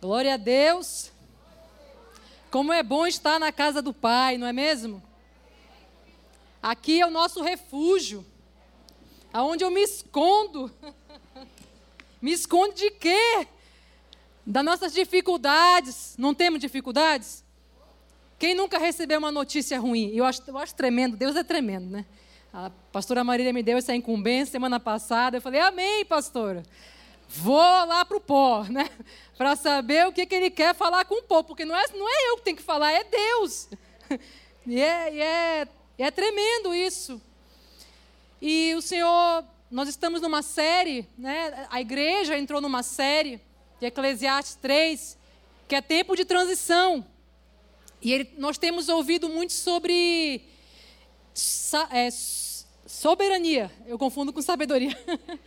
Glória a Deus. Como é bom estar na casa do Pai, não é mesmo? Aqui é o nosso refúgio, aonde eu me escondo. me escondo de quê? Das nossas dificuldades. Não temos dificuldades? Quem nunca recebeu uma notícia ruim? Eu acho, eu acho tremendo, Deus é tremendo, né? A pastora Marília me deu essa incumbência semana passada. Eu falei, amém, pastora. Vou lá para o pó, né? Para saber o que, que ele quer falar com o povo. Porque não é, não é eu que tenho que falar, é Deus. E é, e é, é tremendo isso. E o Senhor, nós estamos numa série, né? A igreja entrou numa série de Eclesiastes 3, que é tempo de transição. E ele, nós temos ouvido muito sobre é, soberania. Eu confundo com sabedoria.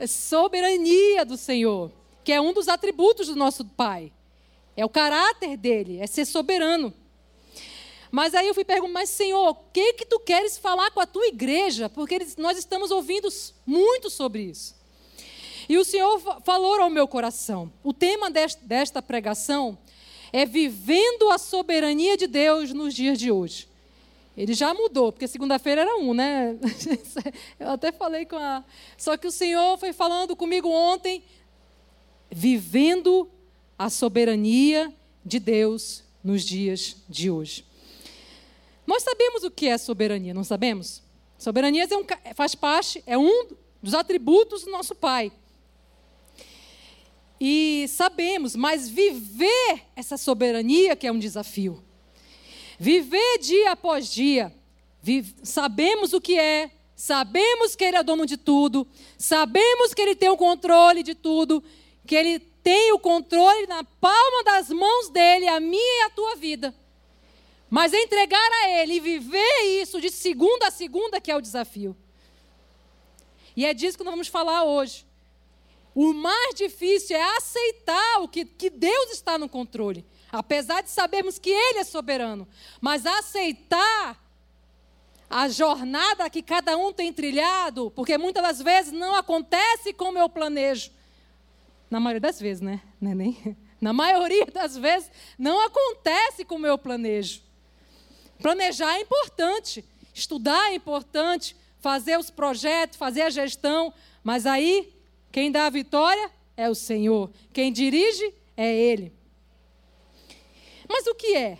É soberania do Senhor, que é um dos atributos do nosso Pai. É o caráter dele, é ser soberano. Mas aí eu fui perguntar, mas Senhor, o que que tu queres falar com a tua igreja? Porque eles, nós estamos ouvindo muito sobre isso. E o Senhor falou ao meu coração. O tema desta, desta pregação é vivendo a soberania de Deus nos dias de hoje. Ele já mudou, porque segunda-feira era um, né? Eu até falei com a. Só que o Senhor foi falando comigo ontem, vivendo a soberania de Deus nos dias de hoje. Nós sabemos o que é soberania, não sabemos? Soberania é um, faz parte, é um dos atributos do nosso Pai. E sabemos, mas viver essa soberania que é um desafio. Viver dia após dia. Sabemos o que é, sabemos que Ele é dono de tudo, sabemos que Ele tem o controle de tudo, que Ele tem o controle na palma das mãos dele, a minha e a tua vida. Mas entregar a Ele e viver isso de segunda a segunda que é o desafio. E é disso que nós vamos falar hoje. O mais difícil é aceitar o que, que Deus está no controle. Apesar de sabermos que Ele é soberano, mas aceitar a jornada que cada um tem trilhado, porque muitas das vezes não acontece como eu planejo. Na maioria das vezes, né? É. Na maioria das vezes não acontece como eu planejo. Planejar é importante, estudar é importante, fazer os projetos, fazer a gestão, mas aí quem dá a vitória é o Senhor, quem dirige é Ele. Mas o que é?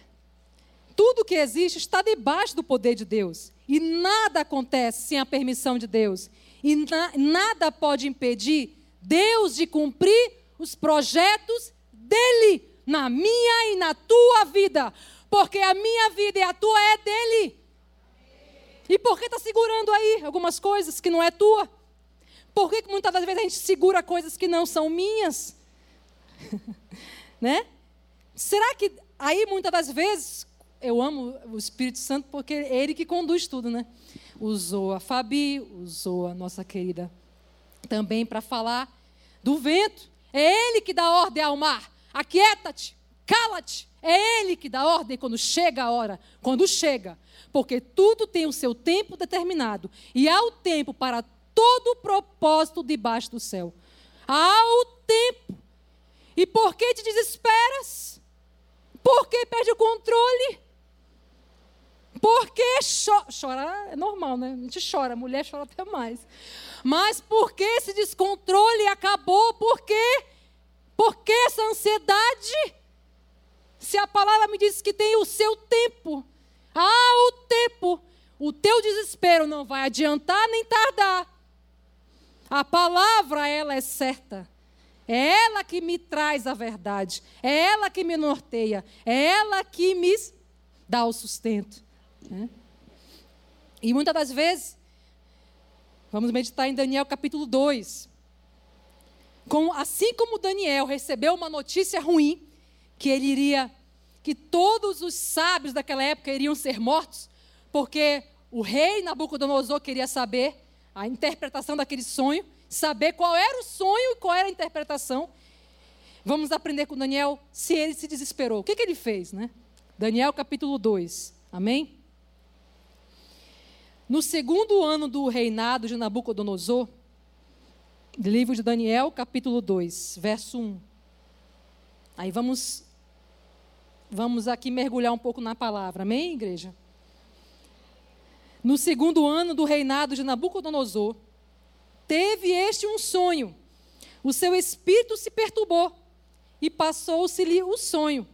Tudo que existe está debaixo do poder de Deus. E nada acontece sem a permissão de Deus. E na, nada pode impedir Deus de cumprir os projetos dele na minha e na tua vida. Porque a minha vida e a tua é dele. E por que está segurando aí algumas coisas que não é tua? Por que muitas das vezes a gente segura coisas que não são minhas? né? Será que aí muitas das vezes eu amo o Espírito Santo porque é ele que conduz tudo, né? Usou a Fabi, usou a nossa querida também para falar do vento. É ele que dá ordem ao mar. Aquieta-te, cala-te. É ele que dá ordem quando chega a hora, quando chega. Porque tudo tem o seu tempo determinado. E há o tempo para todo o propósito debaixo do céu. Há o tempo. E por que te desesperas? Por que perde o controle? Porque cho chorar é normal, né? A gente chora, mulher chora até mais. Mas por que esse descontrole acabou? Por quê? Por que essa ansiedade? Se a palavra me diz que tem o seu tempo. Ah, o tempo. O teu desespero não vai adiantar nem tardar. A palavra, ela é certa. É ela que me traz a verdade. É ela que me norteia. É ela que me dá o sustento. Né? E muitas das vezes, vamos meditar em Daniel capítulo 2. Com, assim como Daniel recebeu uma notícia ruim, que ele iria, que todos os sábios daquela época iriam ser mortos, porque o rei Nabucodonosor queria saber a interpretação daquele sonho saber qual era o sonho e qual era a interpretação. Vamos aprender com Daniel se ele se desesperou. O que, que ele fez, né? Daniel capítulo 2. Amém? No segundo ano do reinado de Nabucodonosor, livro de Daniel, capítulo 2, verso 1. Aí vamos vamos aqui mergulhar um pouco na palavra. Amém, igreja? No segundo ano do reinado de Nabucodonosor, teve este um sonho. O seu espírito se perturbou e passou-se-lhe o sonho.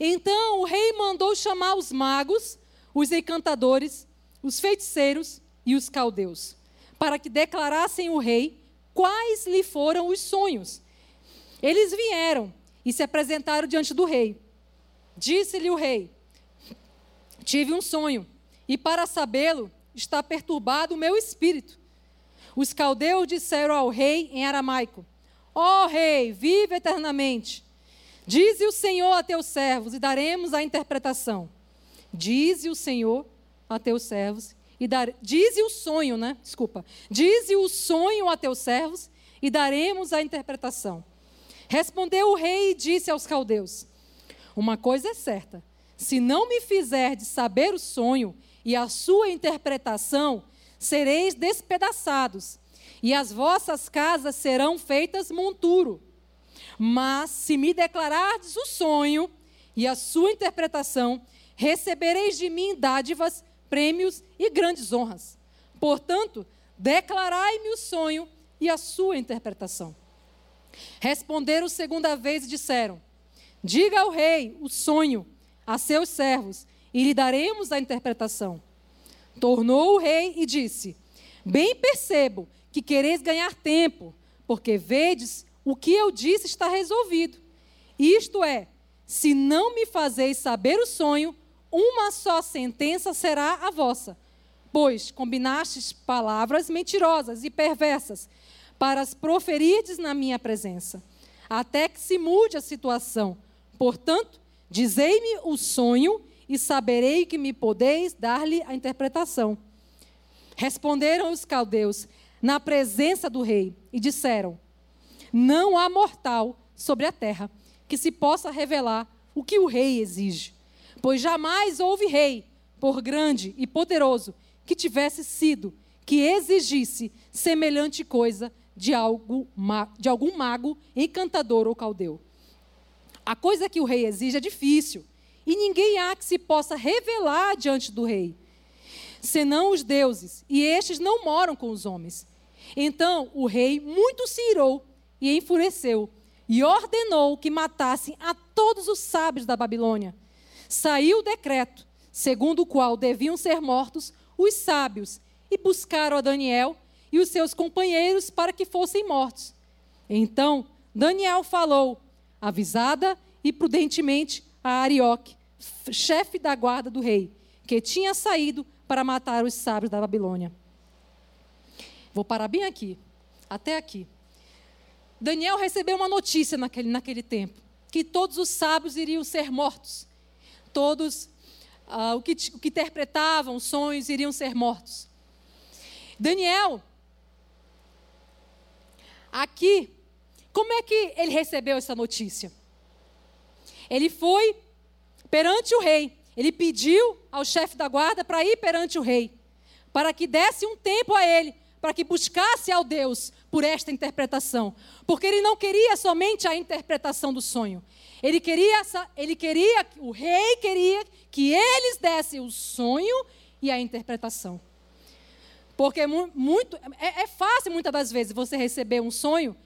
Então o rei mandou chamar os magos, os encantadores, os feiticeiros e os caldeus, para que declarassem o rei quais lhe foram os sonhos. Eles vieram e se apresentaram diante do rei. Disse-lhe o rei: Tive um sonho, e para sabê-lo está perturbado o meu espírito. Os caldeus disseram ao rei em aramaico: Ó oh, rei, vive eternamente. Dize o Senhor a teus servos e daremos a interpretação. Dize o Senhor a teus servos e dar, dize o sonho, né? Desculpa. Dize o sonho a teus servos e daremos a interpretação. Respondeu o rei e disse aos caldeus: Uma coisa é certa: se não me fizerdes saber o sonho e a sua interpretação, sereis despedaçados, e as vossas casas serão feitas monturo. Mas se me declarardes o sonho e a sua interpretação, recebereis de mim dádivas, prêmios e grandes honras. Portanto, declarai-me o sonho e a sua interpretação. Responderam segunda vez e disseram: Diga ao rei o sonho a seus servos, e lhe daremos a interpretação. Tornou o rei e disse: Bem percebo que quereis ganhar tempo, porque vedes o que eu disse está resolvido. Isto é, se não me fazeis saber o sonho, uma só sentença será a vossa. Pois combinastes palavras mentirosas e perversas para as proferirdes na minha presença, até que se mude a situação. Portanto, dizei-me o sonho e saberei que me podeis dar-lhe a interpretação. Responderam os caldeus na presença do rei e disseram: não há mortal sobre a terra que se possa revelar o que o rei exige, pois jamais houve rei, por grande e poderoso, que tivesse sido, que exigisse semelhante coisa de, algo, de algum mago, encantador ou caldeu. A coisa que o rei exige é difícil, e ninguém há que se possa revelar diante do rei, senão os deuses, e estes não moram com os homens. Então o rei muito se irou e enfureceu, e ordenou que matassem a todos os sábios da Babilônia. Saiu o decreto, segundo o qual deviam ser mortos os sábios, e buscaram a Daniel e os seus companheiros para que fossem mortos. Então Daniel falou, avisada e prudentemente, a Arioque, chefe da guarda do rei, que tinha saído para matar os sábios da Babilônia. Vou parar bem aqui, até aqui. Daniel recebeu uma notícia naquele, naquele tempo: que todos os sábios iriam ser mortos. Todos uh, o, que, o que interpretavam sonhos iriam ser mortos. Daniel, aqui, como é que ele recebeu essa notícia? Ele foi perante o rei. Ele pediu ao chefe da guarda para ir perante o rei, para que desse um tempo a ele, para que buscasse ao Deus por esta interpretação, porque ele não queria somente a interpretação do sonho. Ele queria, ele queria, o rei queria que eles dessem o sonho e a interpretação. Porque muito, é, é fácil muitas das vezes você receber um sonho,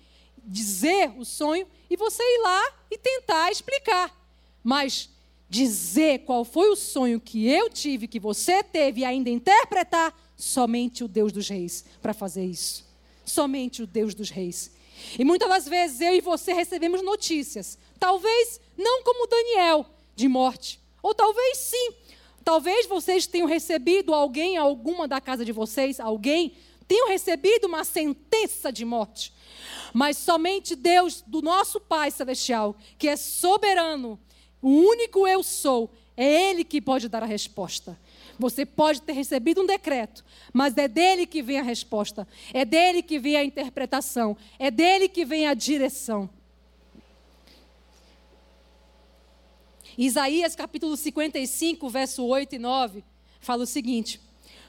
dizer o sonho e você ir lá e tentar explicar. Mas dizer qual foi o sonho que eu tive, que você teve e ainda interpretar, somente o Deus dos reis para fazer isso somente o Deus dos reis. E muitas das vezes eu e você recebemos notícias, talvez não como Daniel, de morte, ou talvez sim. Talvez vocês tenham recebido alguém, alguma da casa de vocês, alguém, tenham recebido uma sentença de morte. Mas somente Deus, do nosso Pai Celestial, que é soberano, o único eu sou, é Ele que pode dar a resposta. Você pode ter recebido um decreto, mas é dele que vem a resposta, é dele que vem a interpretação, é dele que vem a direção. Isaías capítulo 55, verso 8 e 9, fala o seguinte: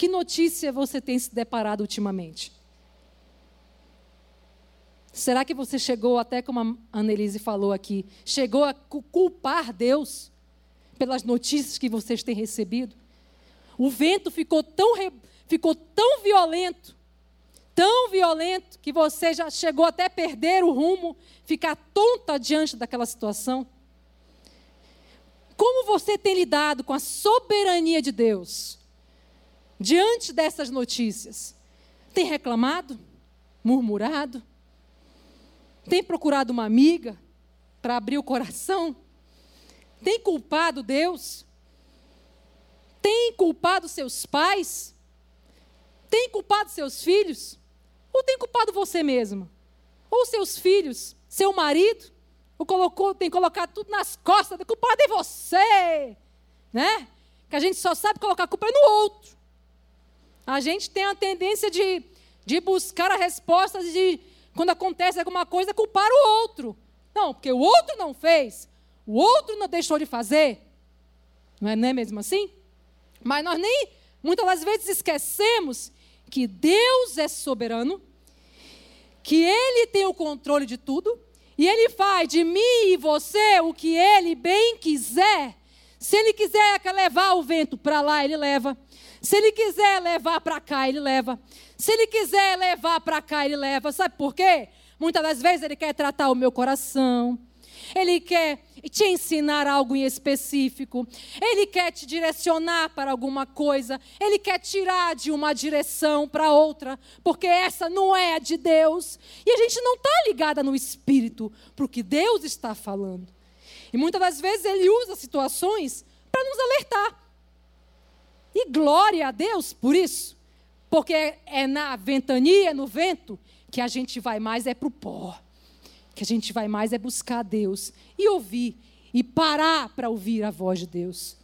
que notícia você tem se deparado ultimamente? Será que você chegou, até como a Annelise falou aqui, chegou a culpar Deus pelas notícias que vocês têm recebido? O vento ficou tão, ficou tão violento, tão violento, que você já chegou até a perder o rumo, ficar tonta diante daquela situação? Como você tem lidado com a soberania de Deus diante dessas notícias? Tem reclamado? Murmurado? Tem procurado uma amiga para abrir o coração? Tem culpado Deus? Tem culpado seus pais? Tem culpado seus filhos? Ou tem culpado você mesmo? Ou seus filhos? Seu marido? o colocou, tem colocado tudo nas costas, culpado é você, né? Que a gente só sabe colocar a culpa no outro. A gente tem a tendência de, de buscar a resposta de quando acontece alguma coisa, culpar o outro. Não, porque o outro não fez, o outro não deixou de fazer. Não é, não é mesmo assim? Mas nós nem, muitas das vezes, esquecemos que Deus é soberano, que Ele tem o controle de tudo e Ele faz de mim e você o que Ele bem quiser. Se Ele quiser levar o vento para lá, Ele leva. Se Ele quiser levar para cá, Ele leva. Se Ele quiser levar para cá, Ele leva. Sabe por quê? Muitas das vezes Ele quer tratar o meu coração. Ele quer te ensinar algo em específico, ele quer te direcionar para alguma coisa, ele quer tirar de uma direção para outra, porque essa não é a de Deus. E a gente não está ligada no espírito para o que Deus está falando. E muitas das vezes ele usa situações para nos alertar. E glória a Deus por isso, porque é na ventania, no vento, que a gente vai mais é para o pó que a gente vai mais é buscar Deus e ouvir e parar para ouvir a voz de Deus.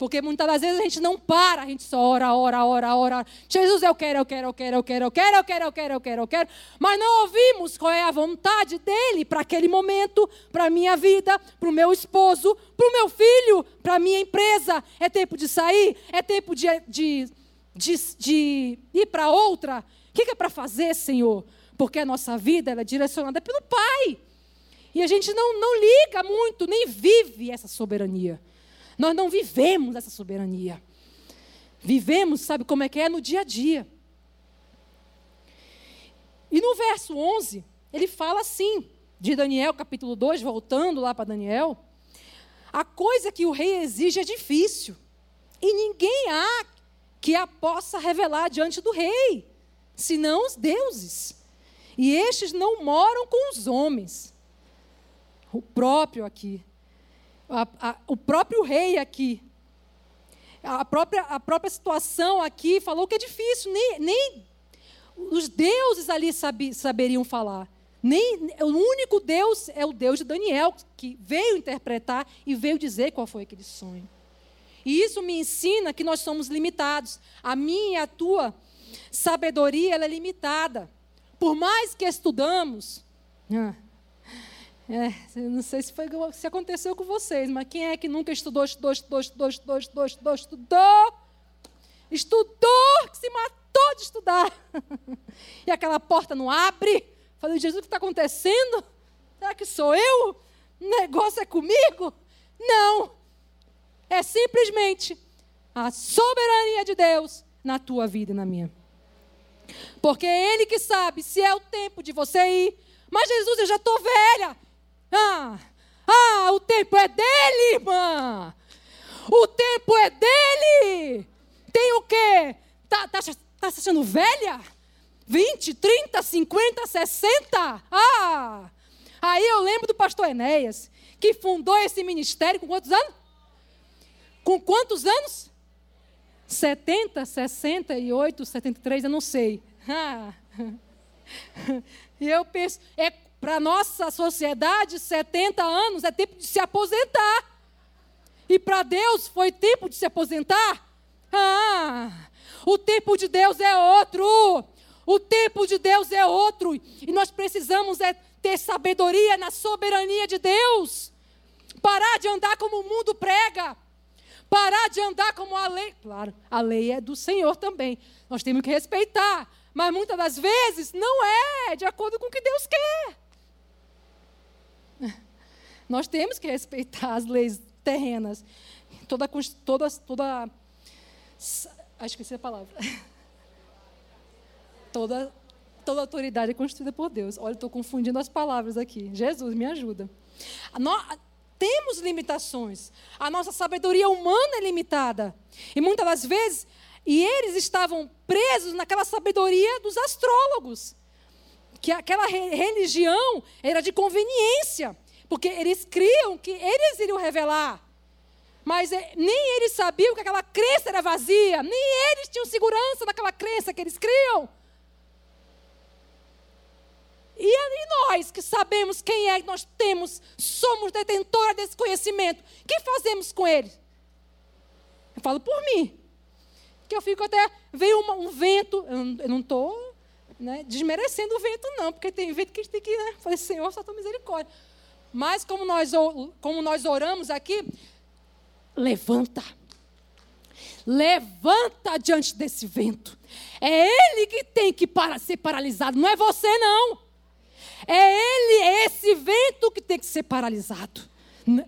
Porque muitas das vezes a gente não para, a gente só ora, ora, ora, ora. Jesus, eu quero, eu quero, eu quero, eu quero, eu quero, eu quero, eu quero, eu quero, eu quero. Mas não ouvimos qual é a vontade dele para aquele momento, para a minha vida, para o meu esposo, para o meu filho, para a minha empresa. É tempo de sair? É tempo de, de, de, de ir para outra? O que é para fazer, Senhor? porque a nossa vida é direcionada pelo Pai. E a gente não, não liga muito, nem vive essa soberania. Nós não vivemos essa soberania. Vivemos, sabe como é que é? No dia a dia. E no verso 11, ele fala assim, de Daniel, capítulo 2, voltando lá para Daniel. A coisa que o rei exige é difícil. E ninguém há que a possa revelar diante do rei, senão os deuses. E estes não moram com os homens. O próprio aqui. A, a, o próprio rei aqui. A própria, a própria situação aqui falou que é difícil. Nem, nem os deuses ali sabi, saberiam falar. Nem, o único Deus é o Deus de Daniel, que veio interpretar e veio dizer qual foi aquele sonho. E isso me ensina que nós somos limitados. A minha e a tua sabedoria é limitada por mais que estudamos, ah, é, não sei se, foi, se aconteceu com vocês, mas quem é que nunca estudou, estudou, estudou, estudou, estudou, estudou, estudou, estudou, estudou, que se matou de estudar, e aquela porta não abre? Falei, Jesus, o que está acontecendo? Será que sou eu? O negócio é comigo? Não. É simplesmente a soberania de Deus na tua vida e na minha. Porque é Ele que sabe se é o tempo de você ir. Mas Jesus, eu já estou velha. Ah, ah, o tempo é dele, irmã. O tempo é dele. Tem o quê? Tá, tá, tá se achando velha? 20, 30, 50, 60? Ah! Aí eu lembro do pastor Enéas, que fundou esse ministério com quantos anos? Com quantos anos? 70, 68, 73, eu não sei. e eu penso, é para nossa sociedade, 70 anos é tempo de se aposentar. E para Deus foi tempo de se aposentar? Ah, o tempo de Deus é outro. O tempo de Deus é outro. E nós precisamos é ter sabedoria na soberania de Deus. Parar de andar como o mundo prega. Parar de andar como a lei. Claro, a lei é do Senhor também. Nós temos que respeitar. Mas muitas das vezes não é de acordo com o que Deus quer. Nós temos que respeitar as leis terrenas. Toda, toda, toda, essa é a palavra. Toda, toda autoridade é constituída por Deus. Olha, estou confundindo as palavras aqui. Jesus, me ajuda. Nós temos limitações. A nossa sabedoria humana é limitada. E muitas das vezes, e eles estavam presos naquela sabedoria dos astrólogos. Que aquela religião era de conveniência. Porque eles criam que eles iriam revelar. Mas é, nem eles sabiam que aquela crença era vazia. Nem eles tinham segurança daquela crença que eles criam. E, e nós que sabemos quem é que nós temos, somos detentora desse conhecimento, o que fazemos com ele? Eu falo por mim. Que eu fico até. Veio uma, um vento, eu não estou né, desmerecendo o vento, não, porque tem vento que a gente tem que. Né, falei, Senhor, só tua misericórdia. Mas como nós, como nós oramos aqui, levanta. Levanta diante desse vento. É ele que tem que para, ser paralisado, não é você, não. É ele, é esse vento que tem que ser paralisado.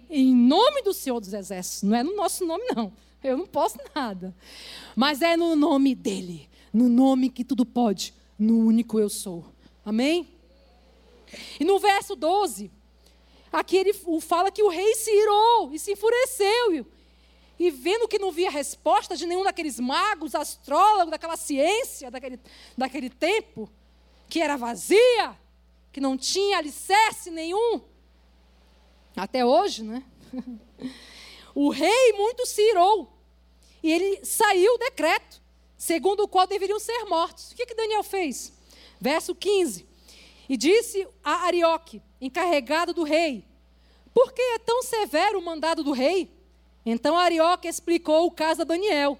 Em nome do Senhor dos Exércitos. Não é no nosso nome, não. Eu não posso nada. Mas é no nome dele. No nome que tudo pode. No único eu sou. Amém? E no verso 12. Aqui ele fala que o rei se irou e se enfureceu. E vendo que não via resposta de nenhum daqueles magos, astrólogos, daquela ciência, daquele, daquele tempo, que era vazia, que não tinha alicerce nenhum, até hoje, né? O rei muito se irou. E ele saiu o decreto, segundo o qual deveriam ser mortos. O que, que Daniel fez? Verso 15. E disse a Arioque, encarregado do rei: Por que é tão severo o mandado do rei? Então Arioque explicou o caso a Daniel.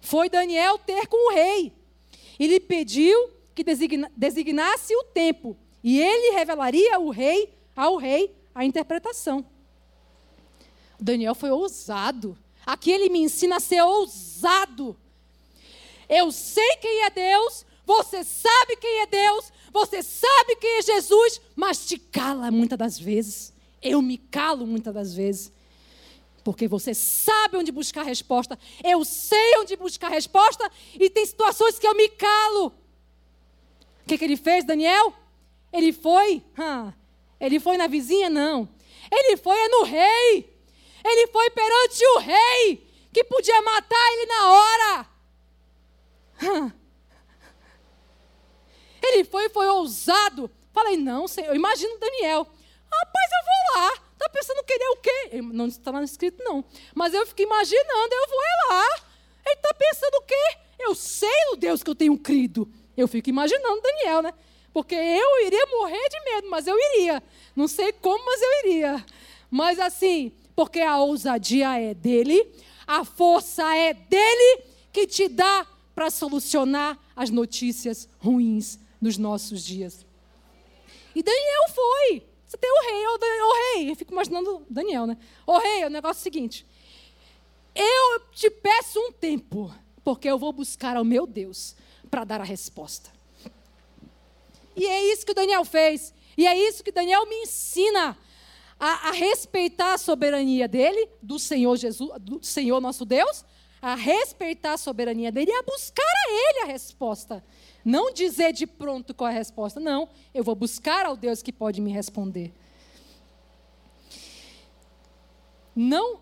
Foi Daniel ter com o rei e lhe pediu que designa, designasse o tempo, e ele revelaria ao rei, ao rei a interpretação. Daniel foi ousado. Aqui ele me ensina a ser ousado. Eu sei quem é Deus, você sabe quem é Deus, você sabe quem é Jesus, mas te cala muitas das vezes. Eu me calo muitas das vezes. Porque você sabe onde buscar resposta. Eu sei onde buscar resposta. E tem situações que eu me calo. O que, que ele fez, Daniel? Ele foi. Ele foi na vizinha? Não. Ele foi é no rei. Ele foi perante o rei, que podia matar ele na hora. Hum. Ele foi, foi ousado. Falei, não, Senhor, eu imagino Daniel. Rapaz, eu vou lá. Está pensando que ele é o quê? Não está lá escrito, não. Mas eu fico imaginando, eu vou é lá. Ele está pensando o quê? Eu sei o Deus que eu tenho crido. Eu fico imaginando Daniel, né? Porque eu iria morrer de medo, mas eu iria. Não sei como, mas eu iria. Mas assim, porque a ousadia é dele, a força é dele que te dá para solucionar as notícias ruins dos nossos dias. E Daniel foi. Você tem o rei, o, rei. Eu fico imaginando Daniel, né? O rei, o negócio é o seguinte. Eu te peço um tempo, porque eu vou buscar ao meu Deus para dar a resposta. E é isso que Daniel fez. E é isso que Daniel me ensina a, a, respeitar a soberania dele, do Senhor Jesus, do Senhor nosso Deus, a respeitar a soberania dele e a buscar a ele a resposta. Não dizer de pronto qual é a resposta. Não, eu vou buscar ao Deus que pode me responder. Não.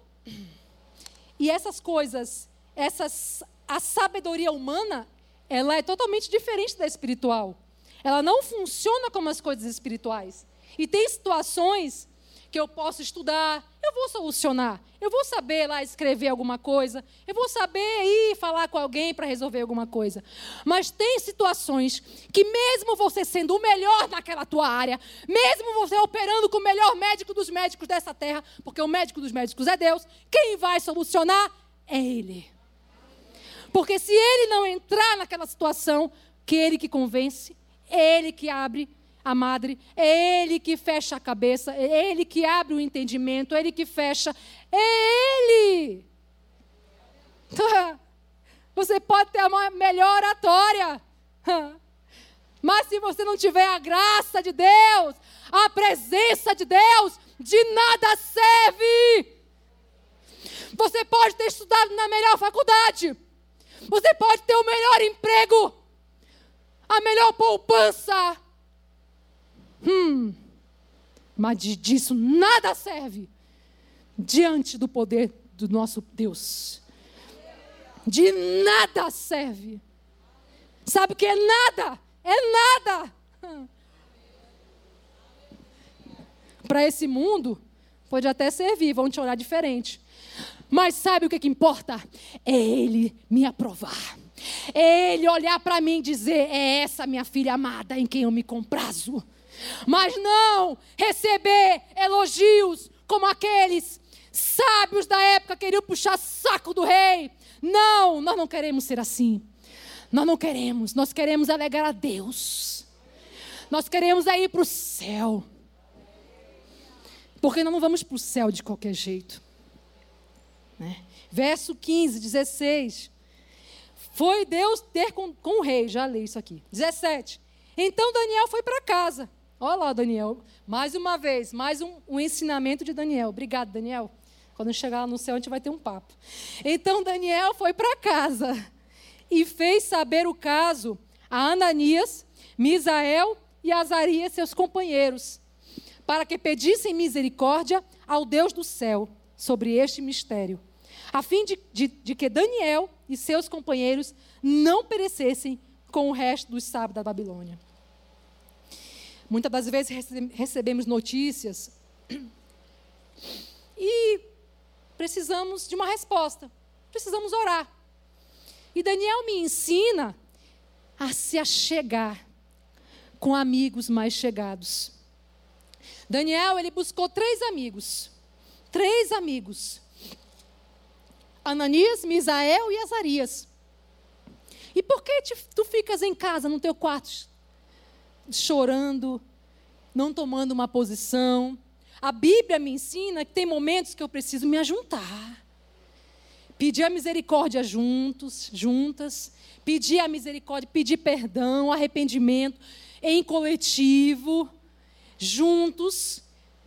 E essas coisas, essas, a sabedoria humana, ela é totalmente diferente da espiritual. Ela não funciona como as coisas espirituais. E tem situações que eu posso estudar, eu vou solucionar. Eu vou saber lá escrever alguma coisa, eu vou saber ir falar com alguém para resolver alguma coisa. Mas tem situações que mesmo você sendo o melhor naquela tua área, mesmo você operando com o melhor médico dos médicos dessa terra, porque o médico dos médicos é Deus, quem vai solucionar é ele. Porque se ele não entrar naquela situação, que ele que convence, ele que abre a madre, é Ele que fecha a cabeça, é Ele que abre o entendimento, é Ele que fecha, é Ele. Você pode ter uma melhor oratória, mas se você não tiver a graça de Deus, a presença de Deus, de nada serve. Você pode ter estudado na melhor faculdade, você pode ter o melhor emprego, a melhor poupança, Hum, mas disso nada serve diante do poder do nosso Deus. De nada serve. Sabe o que é nada? É nada. Para esse mundo, pode até servir, vão te olhar diferente. Mas sabe o que, que importa? É Ele me aprovar. É Ele olhar para mim e dizer: É essa minha filha amada em quem eu me comprazo. Mas não receber elogios como aqueles sábios da época queriam puxar saco do rei. Não, nós não queremos ser assim. Nós não queremos, nós queremos alegar a Deus. Nós queremos ir para o céu. Porque nós não vamos para o céu de qualquer jeito. Né? Verso 15, 16. Foi Deus ter com, com o rei, já li isso aqui. 17. Então Daniel foi para casa. Olha lá, Daniel. Mais uma vez, mais um, um ensinamento de Daniel. Obrigado, Daniel. Quando chegar lá no céu, a gente vai ter um papo. Então Daniel foi para casa e fez saber o caso a Ananias, Misael e Azarias, seus companheiros, para que pedissem misericórdia ao Deus do céu sobre este mistério, a fim de, de, de que Daniel e seus companheiros não perecessem com o resto dos sábios da Babilônia. Muitas das vezes recebemos notícias e precisamos de uma resposta, precisamos orar. E Daniel me ensina a se achegar com amigos mais chegados. Daniel, ele buscou três amigos. Três amigos. Ananias, Misael e Azarias. E por que te, tu ficas em casa, no teu quarto, chorando, não tomando uma posição. A Bíblia me ensina que tem momentos que eu preciso me ajuntar. Pedir a misericórdia juntos, juntas, pedir a misericórdia, pedir perdão, arrependimento em coletivo, juntos,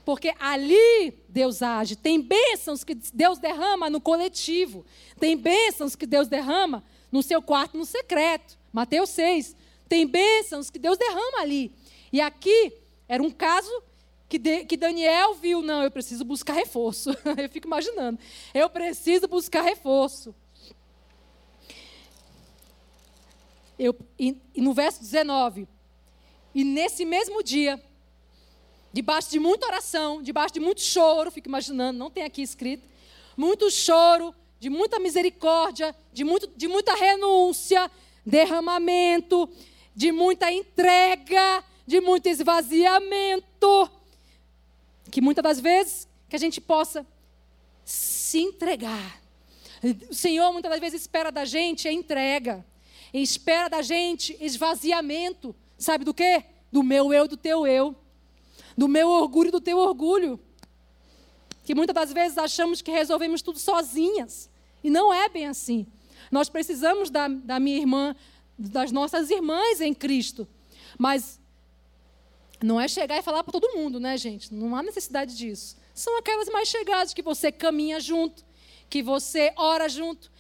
porque ali Deus age. Tem bênçãos que Deus derrama no coletivo, tem bênçãos que Deus derrama no seu quarto, no secreto. Mateus 6. Tem bênçãos que Deus derrama ali. E aqui era um caso que, de, que Daniel viu, não, eu preciso buscar reforço. eu fico imaginando. Eu preciso buscar reforço. Eu, e, e no verso 19, e nesse mesmo dia, debaixo de muita oração, debaixo de muito choro, fico imaginando, não tem aqui escrito, muito choro, de muita misericórdia, de, muito, de muita renúncia, derramamento, de muita entrega, de muito esvaziamento. Que muitas das vezes que a gente possa se entregar. O Senhor muitas das vezes espera da gente a entrega. Espera da gente esvaziamento. Sabe do quê? Do meu eu, do teu eu. Do meu orgulho, do teu orgulho. Que muitas das vezes achamos que resolvemos tudo sozinhas. E não é bem assim. Nós precisamos da, da minha irmã, das nossas irmãs em Cristo. Mas não é chegar e falar para todo mundo, né, gente? Não há necessidade disso. São aquelas mais chegadas que você caminha junto, que você ora junto,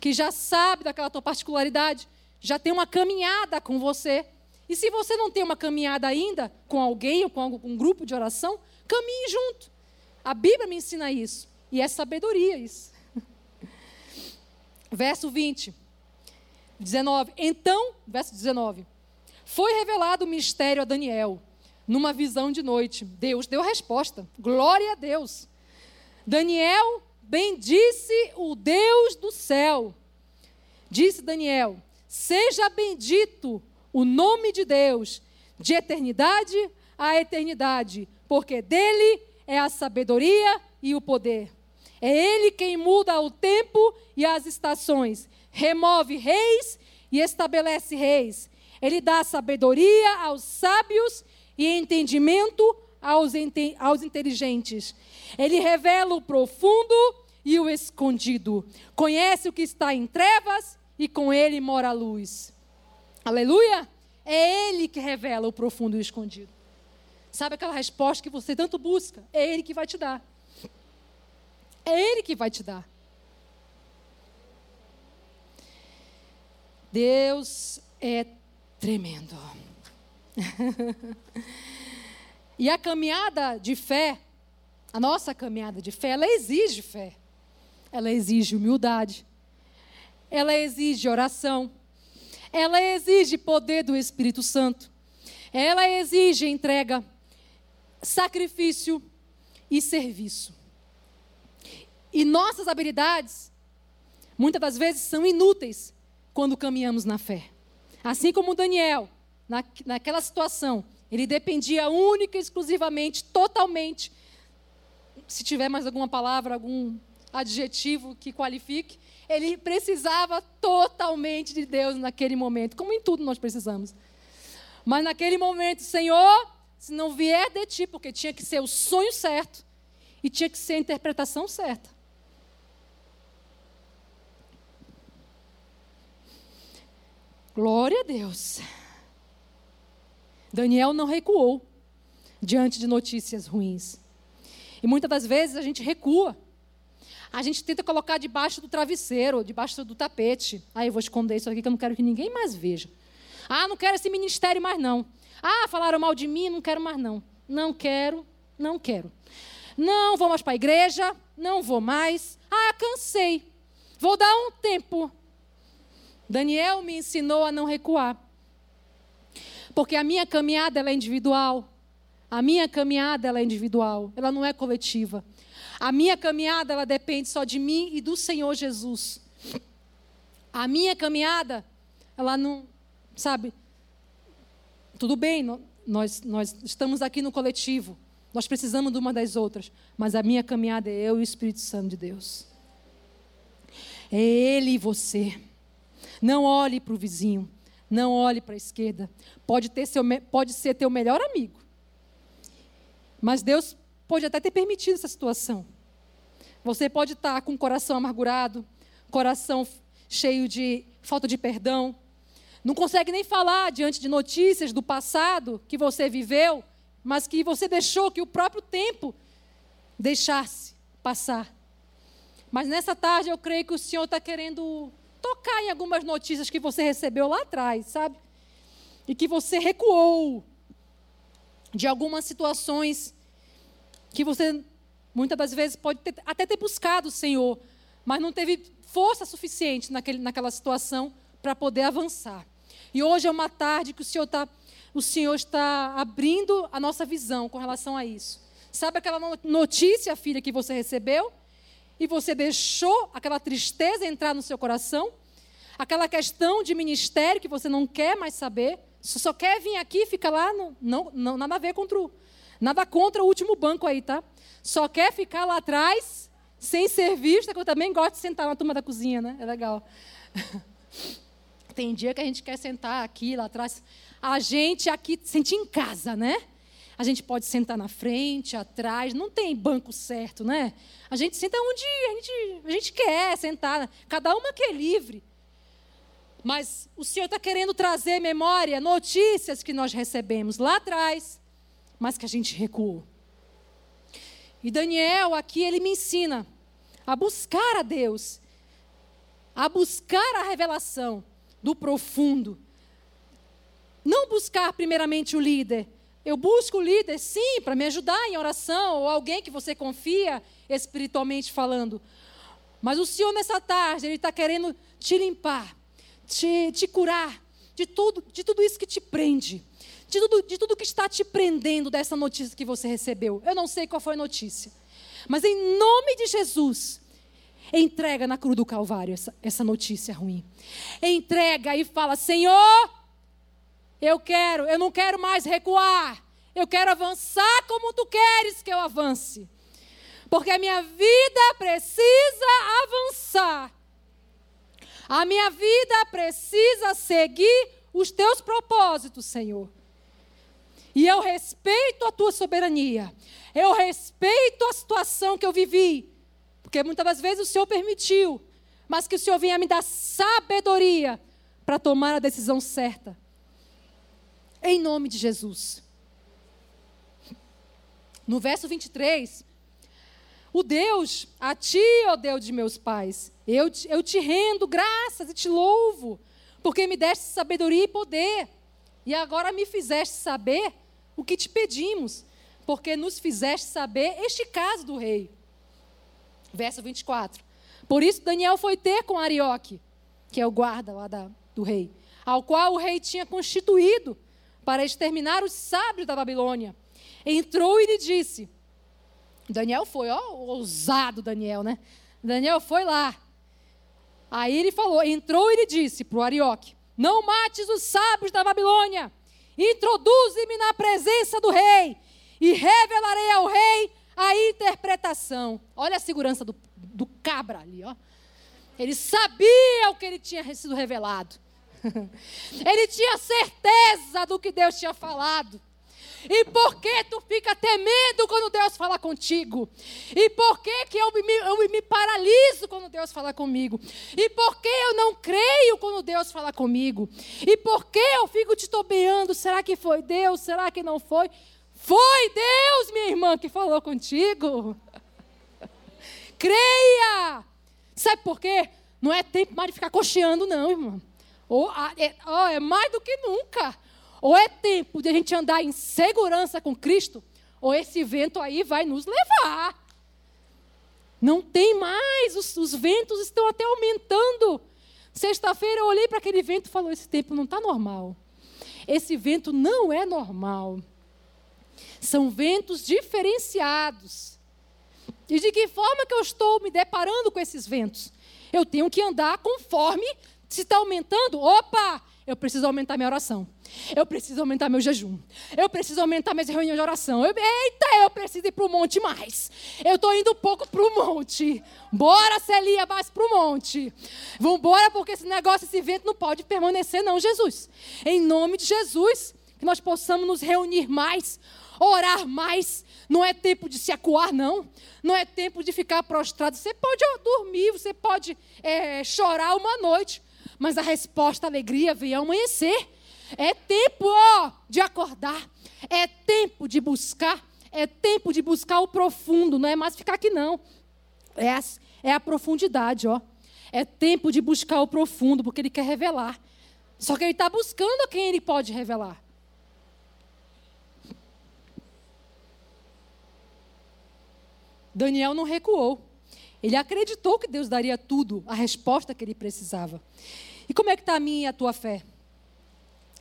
que já sabe daquela tua particularidade, já tem uma caminhada com você. E se você não tem uma caminhada ainda com alguém ou com um grupo de oração, caminhe junto. A Bíblia me ensina isso. E é sabedoria isso. Verso 20. 19. Então, verso 19. Foi revelado o mistério a Daniel. numa visão de noite. Deus deu a resposta. Glória a Deus. Daniel bendisse o Deus do céu. Disse Daniel: Seja bendito o nome de Deus, de eternidade a eternidade, porque dele é a sabedoria e o poder. É ele quem muda o tempo e as estações, remove reis e estabelece reis. Ele dá sabedoria aos sábios e entendimento aos, aos inteligentes. Ele revela o profundo e o escondido. Conhece o que está em trevas e com ele mora a luz. Aleluia! É ele que revela o profundo e o escondido. Sabe aquela resposta que você tanto busca? É ele que vai te dar. É ele que vai te dar. Deus é tremendo. e a caminhada de fé, a nossa caminhada de fé, ela exige fé. Ela exige humildade. Ela exige oração. Ela exige poder do Espírito Santo. Ela exige entrega, sacrifício e serviço. E nossas habilidades, muitas das vezes, são inúteis quando caminhamos na fé. Assim como Daniel, na, naquela situação, ele dependia única e exclusivamente, totalmente. Se tiver mais alguma palavra, algum adjetivo que qualifique, ele precisava totalmente de Deus naquele momento, como em tudo nós precisamos. Mas naquele momento, Senhor, se não vier de ti, porque tinha que ser o sonho certo e tinha que ser a interpretação certa. Glória a Deus. Daniel não recuou diante de notícias ruins. E muitas das vezes a gente recua. A gente tenta colocar debaixo do travesseiro, debaixo do tapete. Ah, eu vou esconder isso aqui que eu não quero que ninguém mais veja. Ah, não quero esse ministério mais não. Ah, falaram mal de mim, não quero mais não. Não quero, não quero. Não vou mais para a igreja, não vou mais. Ah, cansei. Vou dar um tempo. Daniel me ensinou a não recuar. Porque a minha caminhada ela é individual. A minha caminhada ela é individual, ela não é coletiva. A minha caminhada ela depende só de mim e do Senhor Jesus. A minha caminhada ela não, sabe? Tudo bem, nós, nós estamos aqui no coletivo. Nós precisamos de uma das outras, mas a minha caminhada é eu e o Espírito Santo de Deus. É ele e você. Não olhe para o vizinho. Não olhe para a esquerda. Pode, ter seu, pode ser teu melhor amigo. Mas Deus pode até ter permitido essa situação. Você pode estar com o coração amargurado, coração cheio de falta de perdão. Não consegue nem falar diante de notícias do passado que você viveu, mas que você deixou que o próprio tempo deixasse passar. Mas nessa tarde eu creio que o Senhor está querendo tocar em algumas notícias que você recebeu lá atrás, sabe? E que você recuou de algumas situações que você muitas das vezes pode ter, até ter buscado o Senhor, mas não teve força suficiente naquele, naquela situação para poder avançar. E hoje é uma tarde que o Senhor, tá, o Senhor está abrindo a nossa visão com relação a isso. Sabe aquela notícia, filha, que você recebeu? E você deixou aquela tristeza entrar no seu coração, aquela questão de ministério que você não quer mais saber, você só quer vir aqui e fica lá, no, não, não, nada a ver contra o, nada contra o último banco aí, tá? Só quer ficar lá atrás, sem ser vista, que eu também gosto de sentar na turma da cozinha, né? É legal. Tem dia que a gente quer sentar aqui, lá atrás. A gente aqui sente em casa, né? A gente pode sentar na frente, atrás, não tem banco certo, né? A gente senta onde a gente, a gente quer sentar, cada uma que é livre. Mas o Senhor está querendo trazer memória, notícias que nós recebemos lá atrás, mas que a gente recuou. E Daniel aqui, ele me ensina a buscar a Deus, a buscar a revelação do profundo. Não buscar primeiramente o líder, eu busco líder, sim, para me ajudar em oração, ou alguém que você confia espiritualmente falando. Mas o Senhor, nessa tarde, Ele está querendo te limpar, te, te curar de tudo, de tudo isso que te prende, de tudo, de tudo que está te prendendo dessa notícia que você recebeu. Eu não sei qual foi a notícia. Mas em nome de Jesus, entrega na cruz do Calvário essa, essa notícia ruim. Entrega e fala: Senhor, eu quero, eu não quero mais recuar. Eu quero avançar como tu queres que eu avance. Porque a minha vida precisa avançar. A minha vida precisa seguir os teus propósitos, Senhor. E eu respeito a tua soberania. Eu respeito a situação que eu vivi. Porque muitas das vezes o Senhor permitiu. Mas que o Senhor venha me dar sabedoria para tomar a decisão certa. Em nome de Jesus. No verso 23, o Deus, a ti, ó Deus de meus pais, eu, eu te rendo graças e te louvo, porque me deste sabedoria e poder, e agora me fizeste saber o que te pedimos, porque nos fizeste saber este caso do rei. Verso 24. Por isso Daniel foi ter com Arioque, que é o guarda lá da, do rei, ao qual o rei tinha constituído para exterminar os sábios da Babilônia. Entrou e lhe disse: Daniel foi, ó, ousado Daniel, né? Daniel foi lá. Aí ele falou, entrou e lhe disse para o Arioque: Não mates os sábios da Babilônia, introduze-me na presença do rei, e revelarei ao rei a interpretação. Olha a segurança do, do cabra ali, ó. Ele sabia o que ele tinha sido revelado. ele tinha certeza do que Deus tinha falado. E por que tu fica temendo quando Deus fala contigo? E por que, que eu, me, eu me paraliso quando Deus fala comigo? E por que eu não creio quando Deus fala comigo? E por que eu fico titubeando? Será que foi Deus? Será que não foi? Foi Deus, minha irmã, que falou contigo. Creia! Sabe por quê? Não é tempo mais de ficar cocheando, não, irmão. Ou, é, oh, é mais do que nunca. Ou é tempo de a gente andar em segurança com Cristo, ou esse vento aí vai nos levar. Não tem mais, os, os ventos estão até aumentando. Sexta-feira eu olhei para aquele vento e falei: esse tempo não está normal. Esse vento não é normal. São ventos diferenciados. E de que forma que eu estou me deparando com esses ventos? Eu tenho que andar conforme se está aumentando. Opa, eu preciso aumentar minha oração. Eu preciso aumentar meu jejum. Eu preciso aumentar minhas reuniões de oração. Eu, eita, eu preciso ir para o monte mais. Eu estou indo pouco para o monte. Bora, Celia, mais para o monte. Vamos embora, porque esse negócio, esse vento não pode permanecer, não, Jesus. Em nome de Jesus, que nós possamos nos reunir mais, orar mais. Não é tempo de se acuar, não. Não é tempo de ficar prostrado. Você pode dormir, você pode é, chorar uma noite mas a resposta, a alegria vem ao amanhecer. É tempo ó, de acordar, é tempo de buscar, é tempo de buscar o profundo, não é mais ficar aqui não. É a, é a profundidade, ó. É tempo de buscar o profundo, porque ele quer revelar. Só que ele está buscando a quem ele pode revelar. Daniel não recuou. Ele acreditou que Deus daria tudo, a resposta que ele precisava. E como é que está a minha e a tua fé?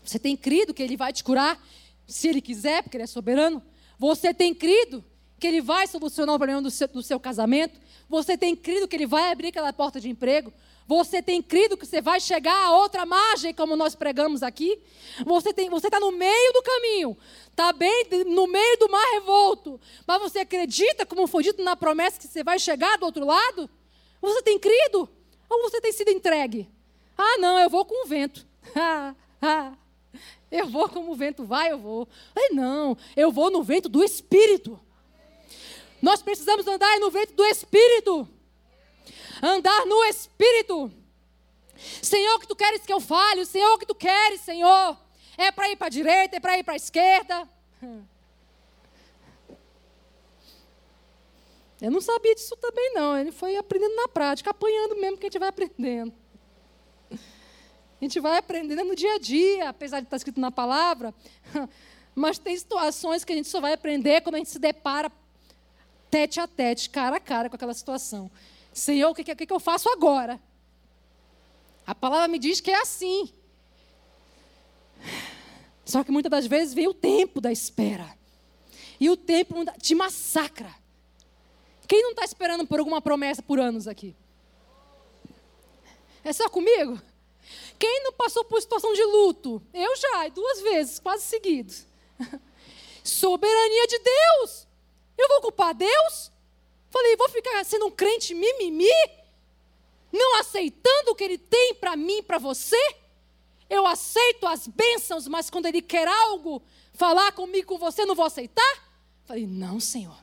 Você tem crido que Ele vai te curar, se Ele quiser, porque Ele é soberano? Você tem crido que Ele vai solucionar o problema do seu, do seu casamento? Você tem crido que Ele vai abrir aquela porta de emprego? Você tem crido que você vai chegar a outra margem, como nós pregamos aqui? Você está no meio do caminho, está bem no meio do mar revolto, mas você acredita, como foi dito na promessa, que você vai chegar do outro lado? Você tem crido? Ou você tem sido entregue? Ah, não, eu vou com o vento. eu vou como o vento vai, eu vou. Ai, não, eu vou no vento do Espírito. Nós precisamos andar no vento do Espírito. Andar no Espírito. Senhor, o que tu queres que eu fale? Senhor, o que tu queres, Senhor? É para ir para a direita, é para ir para a esquerda. Eu não sabia disso também, não. Ele foi aprendendo na prática, apanhando mesmo que a gente vai aprendendo. A gente vai aprendendo no dia a dia, apesar de estar escrito na palavra. Mas tem situações que a gente só vai aprender quando a gente se depara tete a tete, cara a cara com aquela situação. Senhor, o que, que, que eu faço agora? A palavra me diz que é assim. Só que muitas das vezes vem o tempo da espera. E o tempo te massacra. Quem não está esperando por alguma promessa por anos aqui? É só comigo? Quem não passou por situação de luto? Eu já, duas vezes, quase seguidos. Soberania de Deus. Eu vou culpar Deus? Falei, vou ficar sendo um crente mimimi? Não aceitando o que Ele tem para mim, para você? Eu aceito as bênçãos, mas quando Ele quer algo, falar comigo, com você, não vou aceitar? Falei, não, Senhor.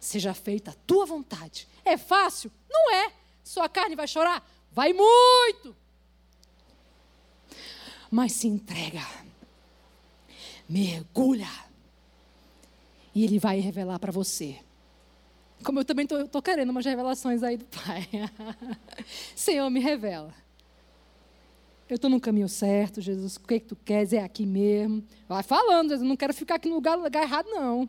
Seja feita a tua vontade. É fácil? Não é. Sua carne vai chorar? Vai muito. Mas se entrega. Mergulha. E Ele vai revelar para você. Como eu também estou querendo umas revelações aí do Pai. Senhor, me revela. Eu estou no caminho certo, Jesus. O que, é que tu queres? É aqui mesmo. Vai falando, Jesus. Não quero ficar aqui no lugar, lugar errado, não.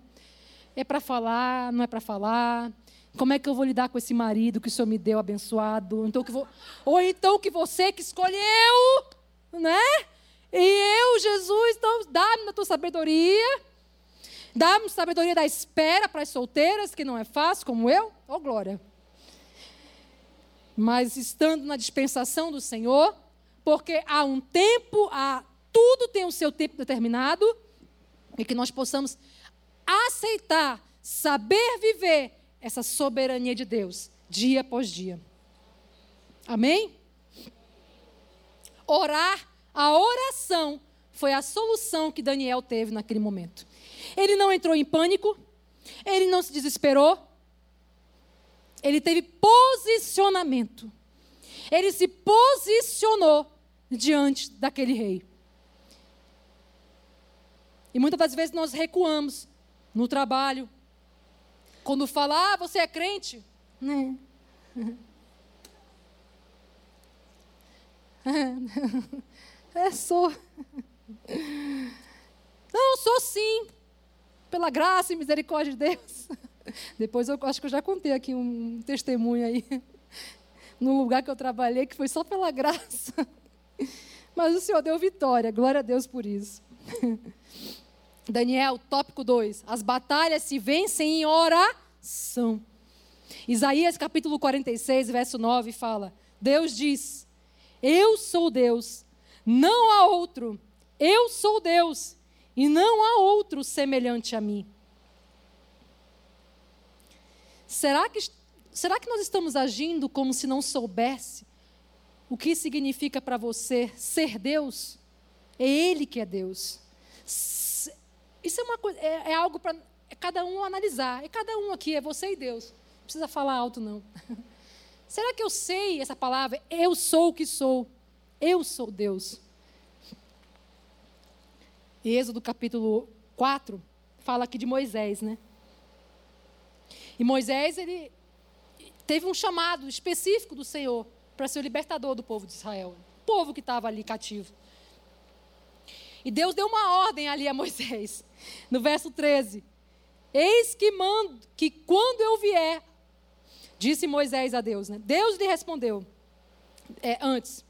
É para falar, não é para falar. Como é que eu vou lidar com esse marido que o Senhor me deu abençoado? Então, que vou... Ou então que você que escolheu, né? E eu, Jesus, então dá-me a tua sabedoria. Dá-me sabedoria da espera para as solteiras, que não é fácil, como eu. Oh, glória. Mas estando na dispensação do Senhor, porque há um tempo, há, tudo tem o seu tempo determinado, e que nós possamos aceitar, saber viver essa soberania de Deus, dia após dia. Amém? Orar, a oração foi a solução que Daniel teve naquele momento. Ele não entrou em pânico, ele não se desesperou, ele teve posicionamento. Ele se posicionou diante daquele rei. E muitas das vezes nós recuamos no trabalho. Quando fala, ah, você é crente? Né? É, sou. Não, sou sim. Pela graça e misericórdia de Deus. Depois eu acho que eu já contei aqui um testemunho aí. No lugar que eu trabalhei, que foi só pela graça. Mas o Senhor deu vitória, glória a Deus por isso. Daniel, tópico 2. As batalhas se vencem em oração. Isaías capítulo 46, verso 9 fala: Deus diz: Eu sou Deus, não há outro. Eu sou Deus, e não há outro semelhante a mim. Será que, será que nós estamos agindo como se não soubesse o que significa para você ser Deus? É Ele que é Deus. Isso é, uma é, é algo para é cada um analisar. É cada um aqui, é você e Deus. Não precisa falar alto, não. Será que eu sei essa palavra? Eu sou o que sou. Eu sou Deus. Êxodo capítulo 4 fala aqui de Moisés, né? E Moisés, ele teve um chamado específico do Senhor para ser o libertador do povo de Israel, o povo que estava ali cativo. E Deus deu uma ordem ali a Moisés, no verso 13: Eis que mando que quando eu vier, disse Moisés a Deus, né? Deus lhe respondeu, é, antes,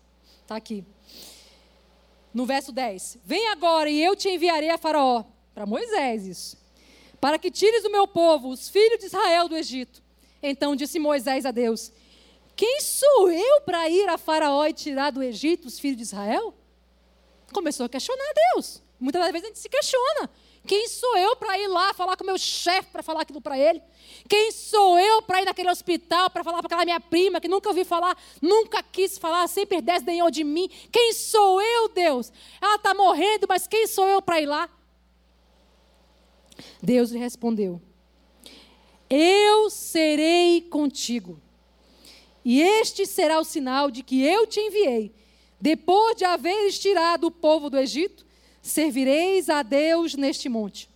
está aqui, no verso 10: Vem agora e eu te enviarei a Faraó, para Moisés isso, para que tires o meu povo, os filhos de Israel, do Egito. Então disse Moisés a Deus: Quem sou eu para ir a Faraó e tirar do Egito os filhos de Israel? Começou a questionar Deus. Muitas vezes a gente se questiona. Quem sou eu para ir lá falar com o meu chefe para falar aquilo para ele? Quem sou eu para ir naquele hospital para falar para aquela minha prima que nunca ouvi falar, nunca quis falar, sempre desdenhou de mim? Quem sou eu, Deus? Ela está morrendo, mas quem sou eu para ir lá? Deus lhe respondeu: Eu serei contigo, e este será o sinal de que eu te enviei. Depois de haveres tirado o povo do Egito, servireis a Deus neste monte.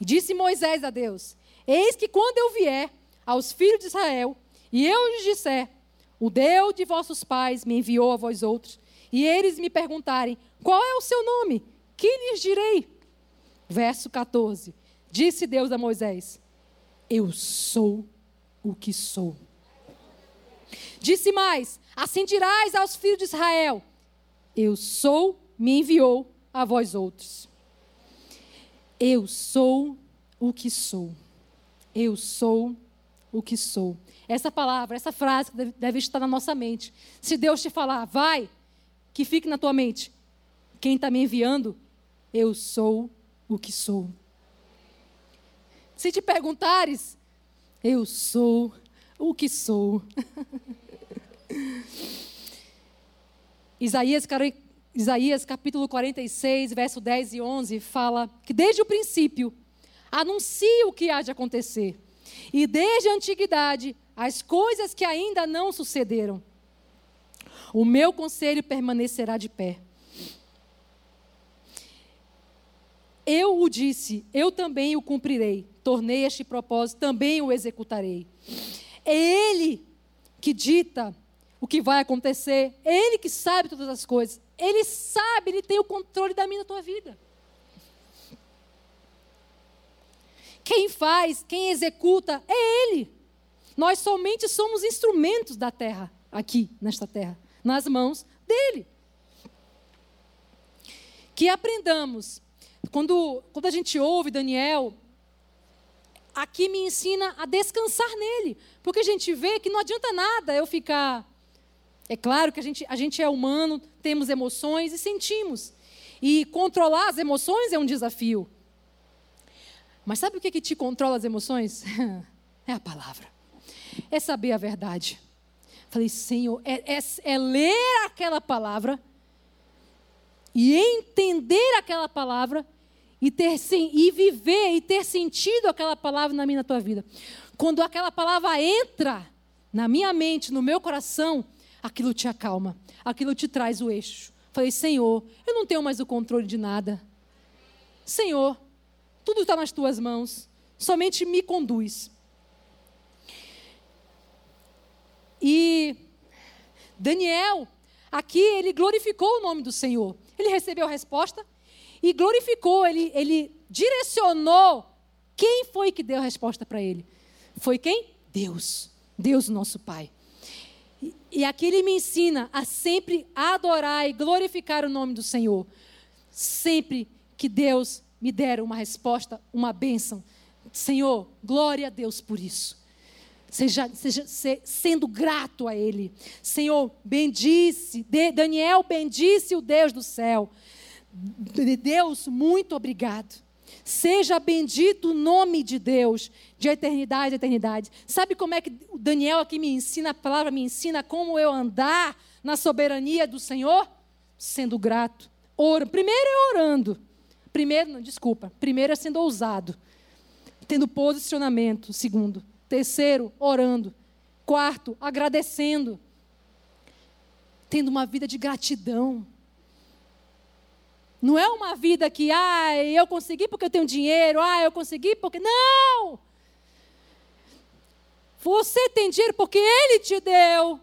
E disse Moisés a Deus: Eis que quando eu vier aos filhos de Israel, e eu lhes disser: O Deus de vossos pais me enviou a vós outros, e eles me perguntarem: Qual é o seu nome? Que lhes direi? Verso 14: Disse Deus a Moisés: Eu sou o que sou. Disse mais: Assim dirás aos filhos de Israel: Eu sou, me enviou a vós outros. Eu sou o que sou. Eu sou o que sou. Essa palavra, essa frase deve estar na nossa mente. Se Deus te falar, vai, que fique na tua mente. Quem está me enviando, eu sou o que sou. Se te perguntares, eu sou o que sou. Isaías, Isaías capítulo 46, verso 10 e 11 fala que desde o princípio anuncia o que há de acontecer. E desde a antiguidade as coisas que ainda não sucederam. O meu conselho permanecerá de pé. Eu o disse, eu também o cumprirei. Tornei este propósito, também o executarei. É Ele que dita o que vai acontecer. É Ele que sabe todas as coisas. Ele sabe, Ele tem o controle da minha tua vida. Quem faz, quem executa, é Ele. Nós somente somos instrumentos da terra, aqui, nesta terra, nas mãos dele. Que aprendamos. Quando, quando a gente ouve Daniel, aqui me ensina a descansar nele. Porque a gente vê que não adianta nada eu ficar. É claro que a gente, a gente é humano, temos emoções e sentimos. E controlar as emoções é um desafio. Mas sabe o que, que te controla as emoções? É a palavra é saber a verdade. Falei, Senhor, é, é, é ler aquela palavra e entender aquela palavra e, ter, e viver e ter sentido aquela palavra na minha na tua vida. Quando aquela palavra entra na minha mente, no meu coração, aquilo te acalma, aquilo te traz o eixo. Falei, Senhor, eu não tenho mais o controle de nada. Senhor, tudo está nas tuas mãos, somente me conduz. E Daniel, aqui, ele glorificou o nome do Senhor. Ele recebeu a resposta e glorificou, ele, ele direcionou quem foi que deu a resposta para ele. Foi quem? Deus. Deus, nosso Pai. E, aqui ele me ensina a sempre adorar e glorificar o nome do Senhor. Sempre que Deus me der uma resposta, uma bênção. Senhor, glória a Deus por isso. Seja, seja se, sendo grato a Ele. Senhor, bendice, de, Daniel bendice o Deus do céu. Deus, muito obrigado. Seja bendito o nome de Deus, de eternidade a eternidade. Sabe como é que o Daniel aqui me ensina, a palavra me ensina como eu andar na soberania do Senhor? Sendo grato. Ora, primeiro é orando. Primeiro, não, desculpa. Primeiro é sendo ousado. Tendo posicionamento. Segundo, Terceiro, orando. Quarto, agradecendo. Tendo uma vida de gratidão. Não é uma vida que, ah, eu consegui porque eu tenho dinheiro, ah, eu consegui porque. Não! Você tem dinheiro porque Ele te deu.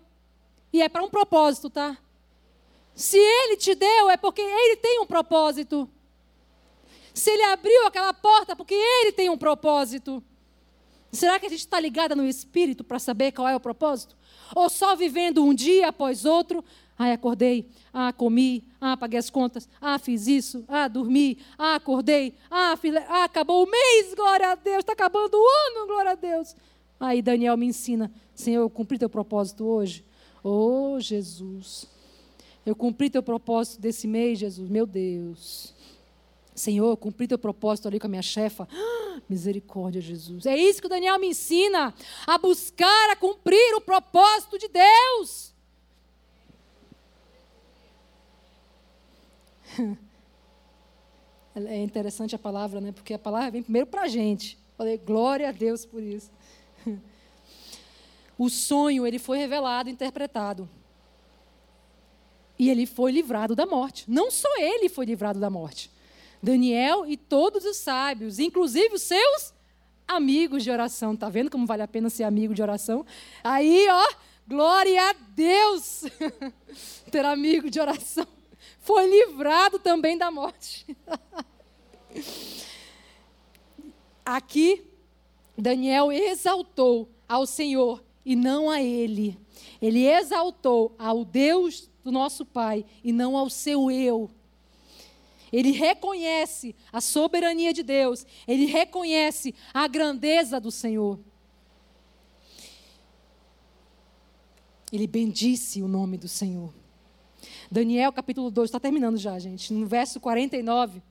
E é para um propósito, tá? Se Ele te deu, é porque Ele tem um propósito. Se Ele abriu aquela porta, porque Ele tem um propósito. Será que a gente está ligada no espírito para saber qual é o propósito? Ou só vivendo um dia após outro? Ah, acordei, ah, comi, ah, paguei as contas, ah, fiz isso, ah, dormi, ah, acordei, ah, ah acabou o mês, glória a Deus, está acabando o ano, glória a Deus. Aí Daniel me ensina, Senhor, eu cumpri teu propósito hoje? Oh, Jesus, eu cumpri teu propósito desse mês, Jesus, meu Deus. Senhor, cumpri teu propósito ali com a minha chefa. misericórdia, Jesus. É isso que o Daniel me ensina: a buscar, a cumprir o propósito de Deus. É interessante a palavra, né? Porque a palavra vem primeiro para a gente. Falei, glória a Deus por isso. O sonho, ele foi revelado, interpretado. E ele foi livrado da morte. Não só ele foi livrado da morte. Daniel e todos os sábios, inclusive os seus amigos de oração. Tá vendo como vale a pena ser amigo de oração? Aí, ó, glória a Deus! Ter amigo de oração. Foi livrado também da morte. Aqui, Daniel exaltou ao Senhor e não a ele. Ele exaltou ao Deus do nosso Pai e não ao seu eu. Ele reconhece a soberania de Deus, ele reconhece a grandeza do Senhor. Ele bendisse o nome do Senhor. Daniel capítulo 2, está terminando já, gente, no verso 49.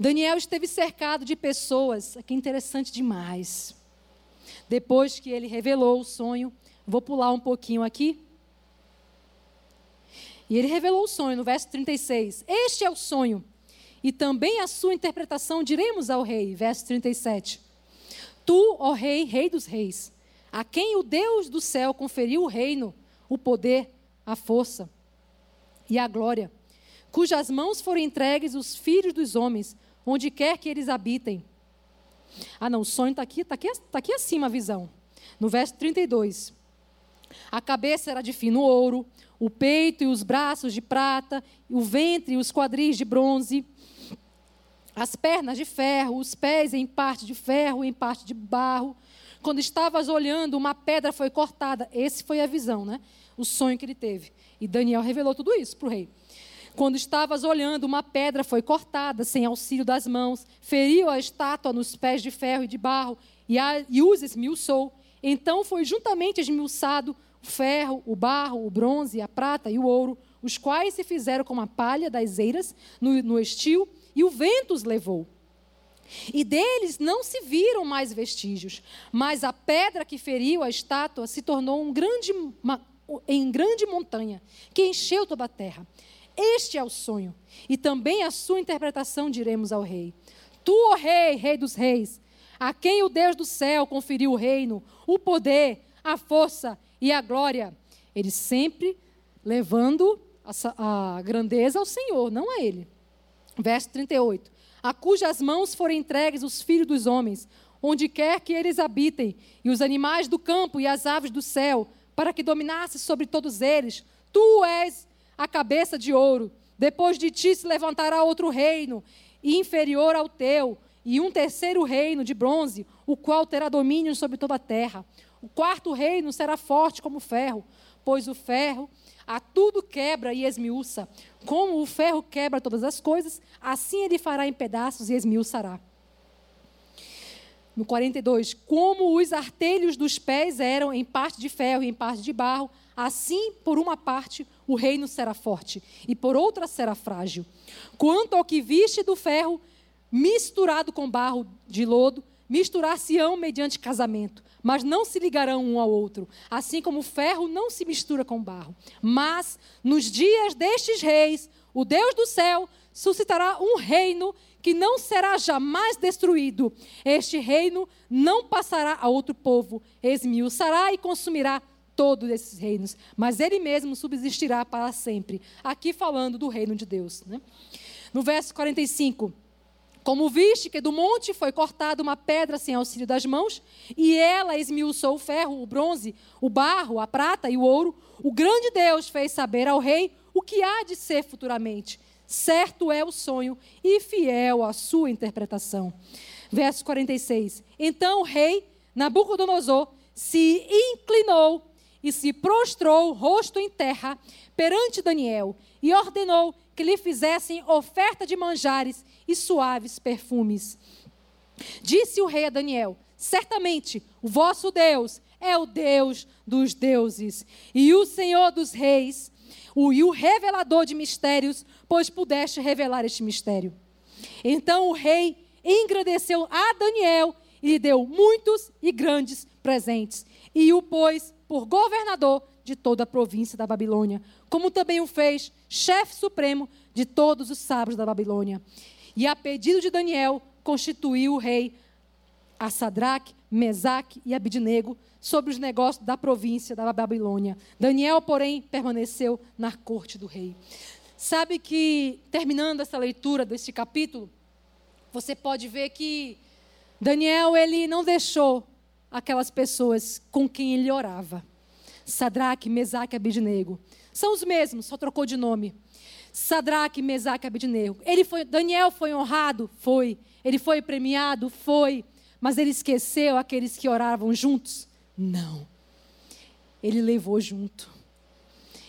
Daniel esteve cercado de pessoas, aqui interessante demais. Depois que ele revelou o sonho, vou pular um pouquinho aqui. E ele revelou o sonho no verso 36. Este é o sonho, e também a sua interpretação diremos ao rei. Verso 37. Tu, ó rei, rei dos reis, a quem o Deus do céu conferiu o reino, o poder, a força e a glória, cujas mãos foram entregues os filhos dos homens, onde quer que eles habitem. Ah, não, o sonho está aqui, está aqui, tá aqui acima a visão. No verso 32. A cabeça era de fino ouro, o peito e os braços de prata, o ventre e os quadris de bronze, as pernas de ferro, os pés em parte de ferro em parte de barro. Quando estavas olhando, uma pedra foi cortada. Esse foi a visão, né? O sonho que ele teve. E Daniel revelou tudo isso para o rei. Quando estavas olhando, uma pedra foi cortada, sem auxílio das mãos, feriu a estátua nos pés de ferro e de barro, e, a, e os esmiuçou. Então foi juntamente esmiuçado o ferro, o barro, o bronze, a prata e o ouro, os quais se fizeram como a palha das eiras no, no estio, e o vento os levou. E deles não se viram mais vestígios, mas a pedra que feriu a estátua se tornou um grande, uma, em grande montanha, que encheu toda a terra. Este é o sonho. E também a sua interpretação diremos ao rei. Tu, ó rei, rei dos reis, a quem o Deus do céu conferiu o reino, o poder, a força e a glória. Ele sempre levando a, a grandeza ao Senhor, não a ele. Verso 38. A cujas mãos foram entregues os filhos dos homens, onde quer que eles habitem, e os animais do campo e as aves do céu, para que dominasse sobre todos eles. Tu és a cabeça de ouro. Depois de ti se levantará outro reino, inferior ao teu, e um terceiro reino de bronze, o qual terá domínio sobre toda a terra. O quarto reino será forte como ferro, pois o ferro a tudo quebra e esmiuça. Como o ferro quebra todas as coisas, assim ele fará em pedaços e esmiuçará. No 42, como os artelhos dos pés eram em parte de ferro e em parte de barro, assim, por uma parte, o reino será forte, e por outra será frágil. Quanto ao que viste do ferro, misturado com barro de lodo, misturar-se-ão mediante casamento, mas não se ligarão um ao outro, assim como o ferro não se mistura com barro. Mas, nos dias destes reis, o Deus do céu suscitará um reino que não será jamais destruído. Este reino não passará a outro povo, esmiuçará e consumirá todos esses reinos, mas ele mesmo subsistirá para sempre. Aqui falando do reino de Deus. Né? No verso 45. Como viste que do monte foi cortada uma pedra sem auxílio das mãos, e ela esmiuçou o ferro, o bronze, o barro, a prata e o ouro, o grande Deus fez saber ao rei o que há de ser futuramente. Certo é o sonho e fiel a sua interpretação. Verso 46. Então o rei Nabucodonosor se inclinou e se prostrou, rosto em terra, perante Daniel, e ordenou que lhe fizessem oferta de manjares e suaves perfumes. Disse o rei a Daniel: Certamente o vosso Deus é o Deus dos deuses e o Senhor dos reis, o, e o revelador de mistérios, pois pudeste revelar este mistério. Então o rei engrandeceu a Daniel e lhe deu muitos e grandes presentes, e o pôs por governador de toda a província da Babilônia, como também o fez chefe supremo de todos os sábios da Babilônia. E a pedido de Daniel, constituiu o rei a Sadraque, Mesaque e Abidnego sobre os negócios da província da Babilônia. Daniel, porém, permaneceu na corte do rei. Sabe que, terminando essa leitura deste capítulo, você pode ver que Daniel ele não deixou aquelas pessoas com quem ele orava. Sadraque, Mesaque e Abidnego. São os mesmos, só trocou de nome. Sadraque, Mesaque e Abidnego. Ele foi, Daniel foi honrado? Foi. Ele foi premiado? Foi. Mas ele esqueceu aqueles que oravam juntos? Não. Ele levou junto.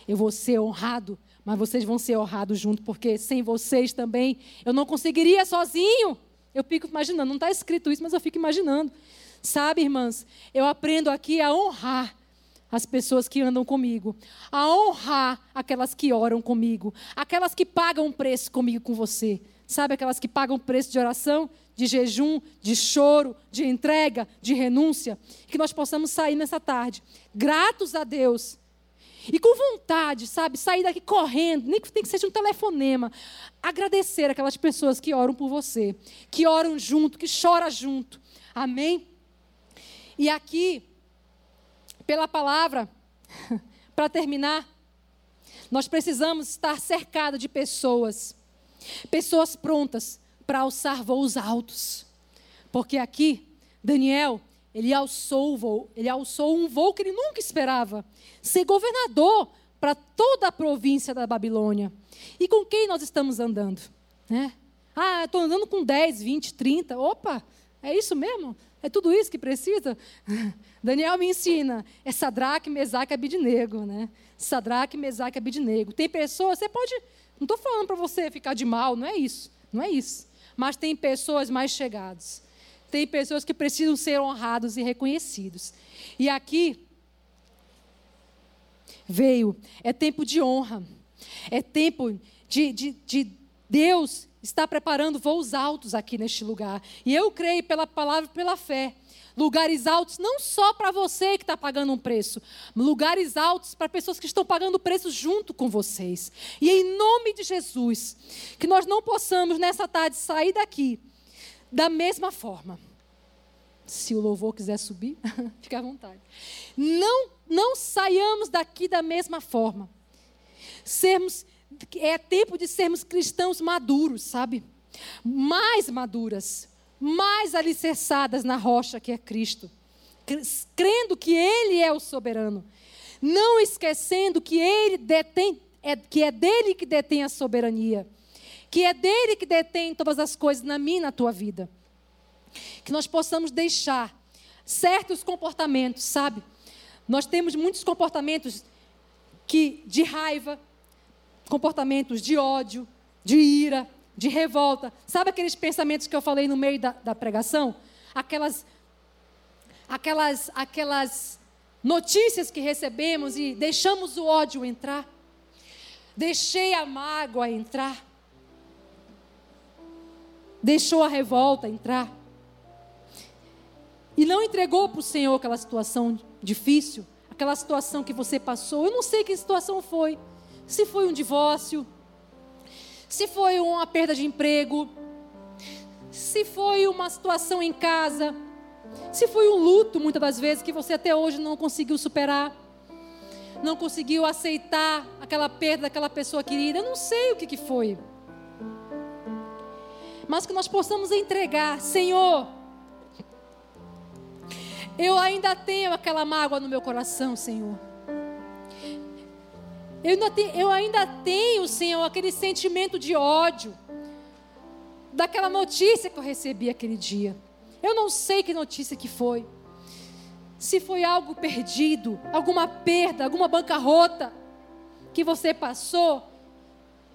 Eu vou ser honrado, mas vocês vão ser honrados junto, porque sem vocês também eu não conseguiria sozinho. Eu fico imaginando, não está escrito isso, mas eu fico imaginando. Sabe, irmãs, eu aprendo aqui a honrar as pessoas que andam comigo, a honrar aquelas que oram comigo, aquelas que pagam preço comigo com você. Sabe aquelas que pagam preço de oração, de jejum, de choro, de entrega, de renúncia? Que nós possamos sair nessa tarde, gratos a Deus. E com vontade, sabe, sair daqui correndo, nem que tem que seja um telefonema, agradecer aquelas pessoas que oram por você, que oram junto, que choram junto. Amém? E aqui, pela palavra, para terminar, nós precisamos estar cercados de pessoas Pessoas prontas para alçar voos altos. Porque aqui, Daniel, ele alçou voo, ele alçou um voo que ele nunca esperava. Ser governador para toda a província da Babilônia. E com quem nós estamos andando? Né? Ah, estou andando com 10, 20, 30. Opa, é isso mesmo? É tudo isso que precisa? Daniel me ensina. É Sadraque, Mesaque e. Né? Sadraque, Mesaque e. Tem pessoas, você pode não estou falando para você ficar de mal, não é isso. Não é isso. Mas tem pessoas mais chegadas. Tem pessoas que precisam ser honrados e reconhecidos. E aqui veio, é tempo de honra. É tempo de, de, de Deus estar preparando voos altos aqui neste lugar. E eu creio pela palavra e pela fé Lugares altos não só para você que está pagando um preço, lugares altos para pessoas que estão pagando preço junto com vocês. E em nome de Jesus, que nós não possamos nessa tarde sair daqui da mesma forma. Se o louvor quiser subir, fica à vontade. Não, não saiamos daqui da mesma forma. Sermos, é tempo de sermos cristãos maduros, sabe? Mais maduras mais alicerçadas na rocha que é Cristo, crendo que Ele é o soberano, não esquecendo que Ele detém, é, que é dele que detém a soberania, que é dele que detém todas as coisas na minha e na tua vida. Que nós possamos deixar certos comportamentos, sabe? Nós temos muitos comportamentos que de raiva, comportamentos de ódio, de ira, de revolta. Sabe aqueles pensamentos que eu falei no meio da, da pregação? Aquelas, aquelas, aquelas notícias que recebemos e deixamos o ódio entrar. Deixei a mágoa entrar. Deixou a revolta entrar. E não entregou para o Senhor aquela situação difícil, aquela situação que você passou. Eu não sei que situação foi. Se foi um divórcio, se foi uma perda de emprego, se foi uma situação em casa, se foi um luto, muitas das vezes, que você até hoje não conseguiu superar, não conseguiu aceitar aquela perda daquela pessoa querida, eu não sei o que, que foi. Mas que nós possamos entregar, Senhor, eu ainda tenho aquela mágoa no meu coração, Senhor. Eu ainda, tenho, eu ainda tenho, Senhor, aquele sentimento de ódio daquela notícia que eu recebi aquele dia. Eu não sei que notícia que foi. Se foi algo perdido, alguma perda, alguma bancarrota que você passou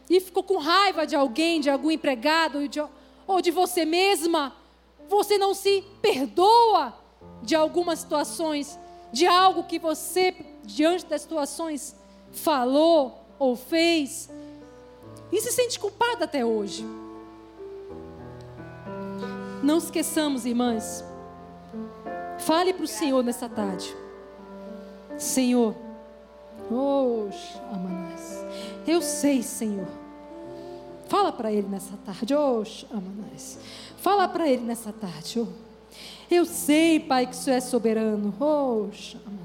e ficou com raiva de alguém, de algum empregado ou de, ou de você mesma, você não se perdoa de algumas situações, de algo que você, diante das situações, falou ou fez e se sente culpada até hoje. Não esqueçamos, irmãs. Fale para o Senhor nessa tarde. Senhor, oh, Amanás, eu sei, Senhor. Fala para Ele nessa tarde, oh, Amanás. Fala para Ele nessa tarde, oh. Eu sei, Pai, que isso é soberano, oh, Amanás.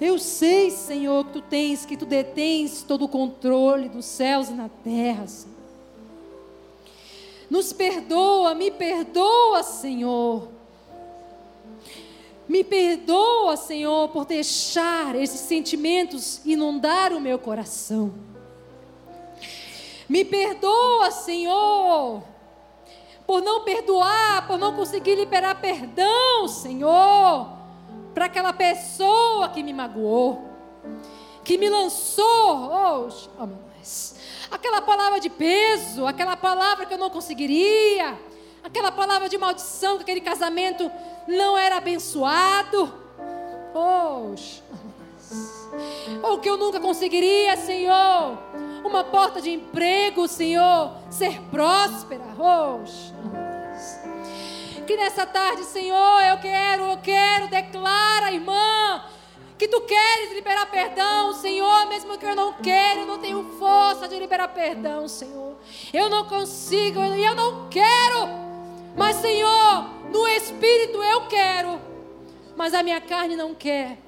Eu sei, Senhor, que tu tens, que tu detens todo o controle dos céus e na terra, Senhor. Nos perdoa, me perdoa, Senhor. Me perdoa, Senhor, por deixar esses sentimentos inundar o meu coração. Me perdoa, Senhor, por não perdoar, por não conseguir liberar perdão, Senhor para aquela pessoa que me magoou, que me lançou, oh, oh. Aquela palavra de peso, aquela palavra que eu não conseguiria, aquela palavra de maldição que aquele casamento não era abençoado. Poxa, ou que eu nunca conseguiria, Senhor, uma porta de emprego, Senhor, ser próspera. Poxa. Que nessa tarde, Senhor, eu quero, eu quero, declara, irmã, que tu queres liberar perdão, Senhor, mesmo que eu não quero, eu não tenho força de liberar perdão, Senhor. Eu não consigo, e eu não quero. Mas, Senhor, no espírito eu quero, mas a minha carne não quer.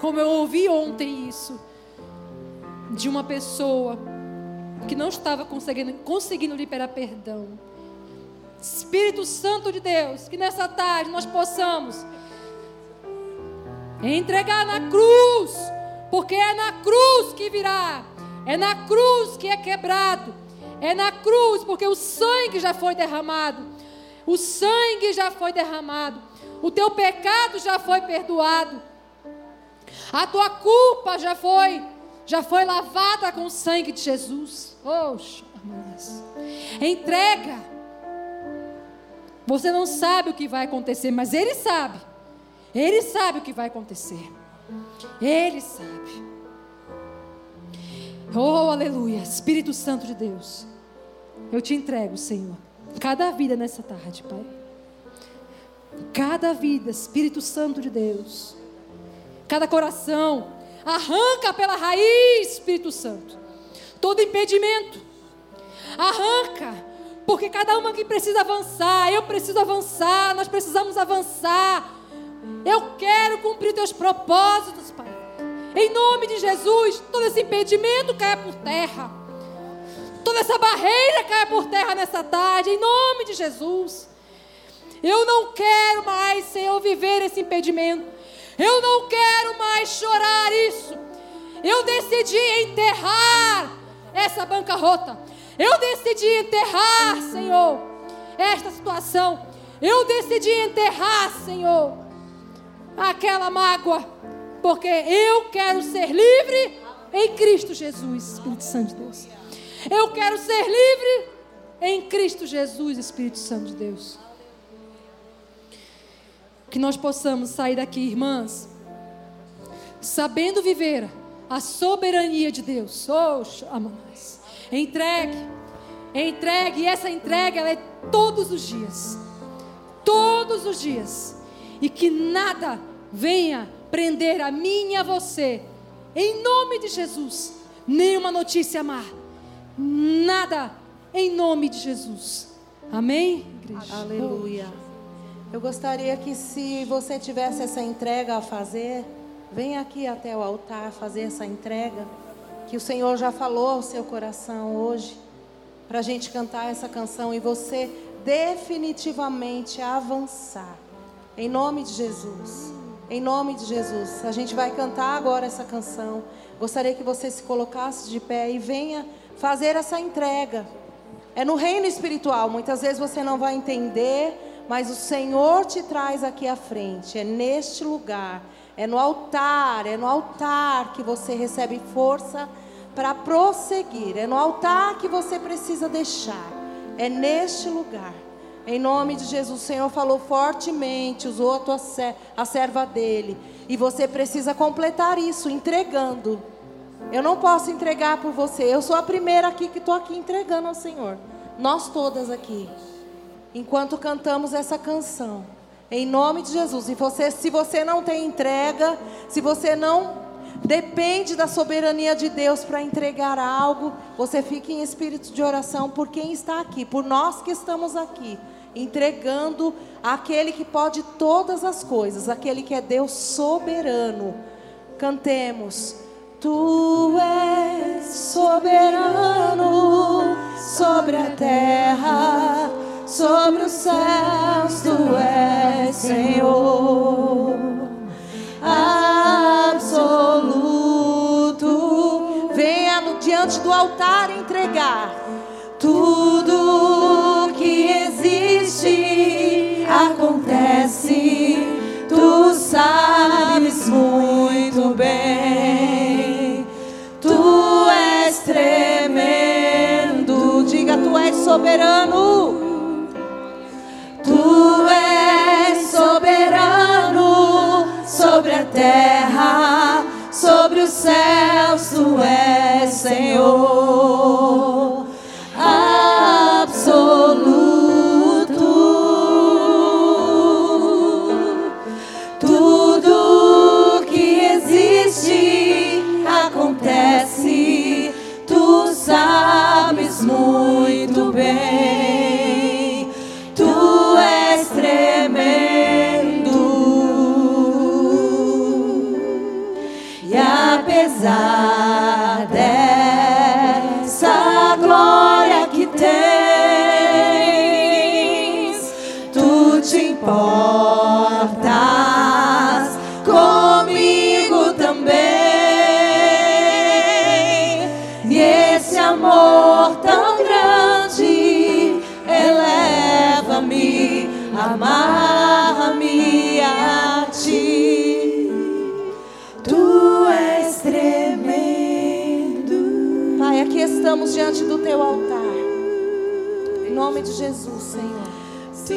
Como eu ouvi ontem isso de uma pessoa que não estava conseguindo, conseguindo liberar perdão. Espírito Santo de Deus, que nessa tarde nós possamos entregar na cruz, porque é na cruz que virá, é na cruz que é quebrado, é na cruz, porque o sangue já foi derramado, o sangue já foi derramado, o teu pecado já foi perdoado, a tua culpa já foi, já foi lavada com o sangue de Jesus. Oxe, entrega você não sabe o que vai acontecer, mas Ele sabe. Ele sabe o que vai acontecer. Ele sabe. Oh, aleluia. Espírito Santo de Deus. Eu te entrego, Senhor. Cada vida nessa tarde, Pai. Cada vida, Espírito Santo de Deus. Cada coração. Arranca pela raiz, Espírito Santo. Todo impedimento. Arranca porque cada uma aqui precisa avançar, eu preciso avançar, nós precisamos avançar. Eu quero cumprir teus propósitos, Pai. Em nome de Jesus, todo esse impedimento caia por terra. Toda essa barreira caia por terra nessa tarde, em nome de Jesus. Eu não quero mais, Senhor, viver esse impedimento. Eu não quero mais chorar isso. Eu decidi enterrar essa bancarrota. Eu decidi enterrar, Senhor, esta situação. Eu decidi enterrar, Senhor, aquela mágoa, porque eu quero ser livre em Cristo Jesus, Espírito Santo de Deus. Eu quero ser livre em Cristo Jesus, Espírito Santo de Deus. Que nós possamos sair daqui, irmãs, sabendo viver a soberania de Deus. Oh, amanhã. Entregue. Entregue. E essa entrega ela é todos os dias. Todos os dias. E que nada venha prender a mim e a você. Em nome de Jesus. Nenhuma notícia má. Nada. Em nome de Jesus. Amém? Igreja? Aleluia. Eu gostaria que se você tivesse essa entrega a fazer, venha aqui até o altar fazer essa entrega que o Senhor já falou ao seu coração hoje, para a gente cantar essa canção e você definitivamente avançar. Em nome de Jesus. Em nome de Jesus. A gente vai cantar agora essa canção. Gostaria que você se colocasse de pé e venha fazer essa entrega. É no reino espiritual. Muitas vezes você não vai entender, mas o Senhor te traz aqui à frente. É neste lugar. É no altar, é no altar que você recebe força para prosseguir. É no altar que você precisa deixar. É neste lugar. Em nome de Jesus, o Senhor falou fortemente, usou a, tua, a serva dele. E você precisa completar isso, entregando. Eu não posso entregar por você. Eu sou a primeira aqui que estou aqui entregando ao Senhor. Nós todas aqui. Enquanto cantamos essa canção. Em nome de Jesus. E você, se você não tem entrega, se você não depende da soberania de Deus para entregar algo, você fica em espírito de oração por quem está aqui, por nós que estamos aqui, entregando aquele que pode todas as coisas, aquele que é Deus soberano. Cantemos. Tu és soberano sobre a terra, sobre os céus, tu és Senhor. Absoluto, venha no, diante do altar entregar tudo que existe acontece, tu sabes muito bem, Senhor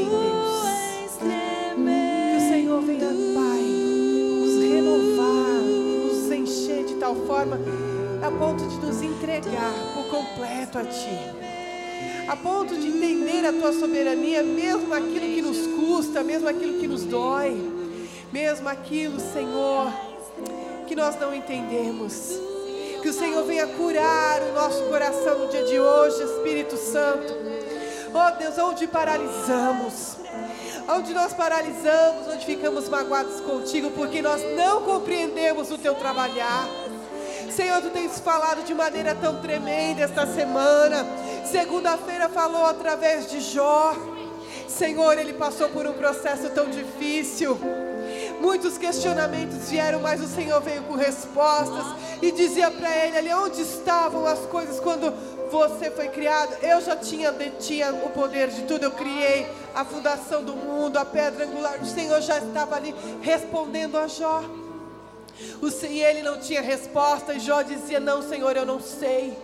Deus. Que o Senhor venha, Pai, nos renovar, nos encher de tal forma a ponto de nos entregar por completo a Ti. A ponto de entender a Tua soberania, mesmo aquilo que nos custa, mesmo aquilo que nos dói, mesmo aquilo, Senhor, que nós não entendemos. Que o Senhor venha curar o nosso coração no dia de hoje, Espírito Santo. Oh Deus, onde paralisamos, onde nós paralisamos, onde ficamos magoados contigo, porque nós não compreendemos o teu trabalhar. Senhor, tu tens falado de maneira tão tremenda esta semana. Segunda-feira falou através de Jó. Senhor, ele passou por um processo tão difícil. Muitos questionamentos vieram, mas o Senhor veio com respostas e dizia para ele ali onde estavam as coisas quando você foi criado. Eu já tinha detinha o poder de tudo. Eu criei a fundação do mundo, a pedra angular. O Senhor já estava ali respondendo a Jó. O, e ele não tinha resposta, e Jó dizia: Não, Senhor, eu não sei,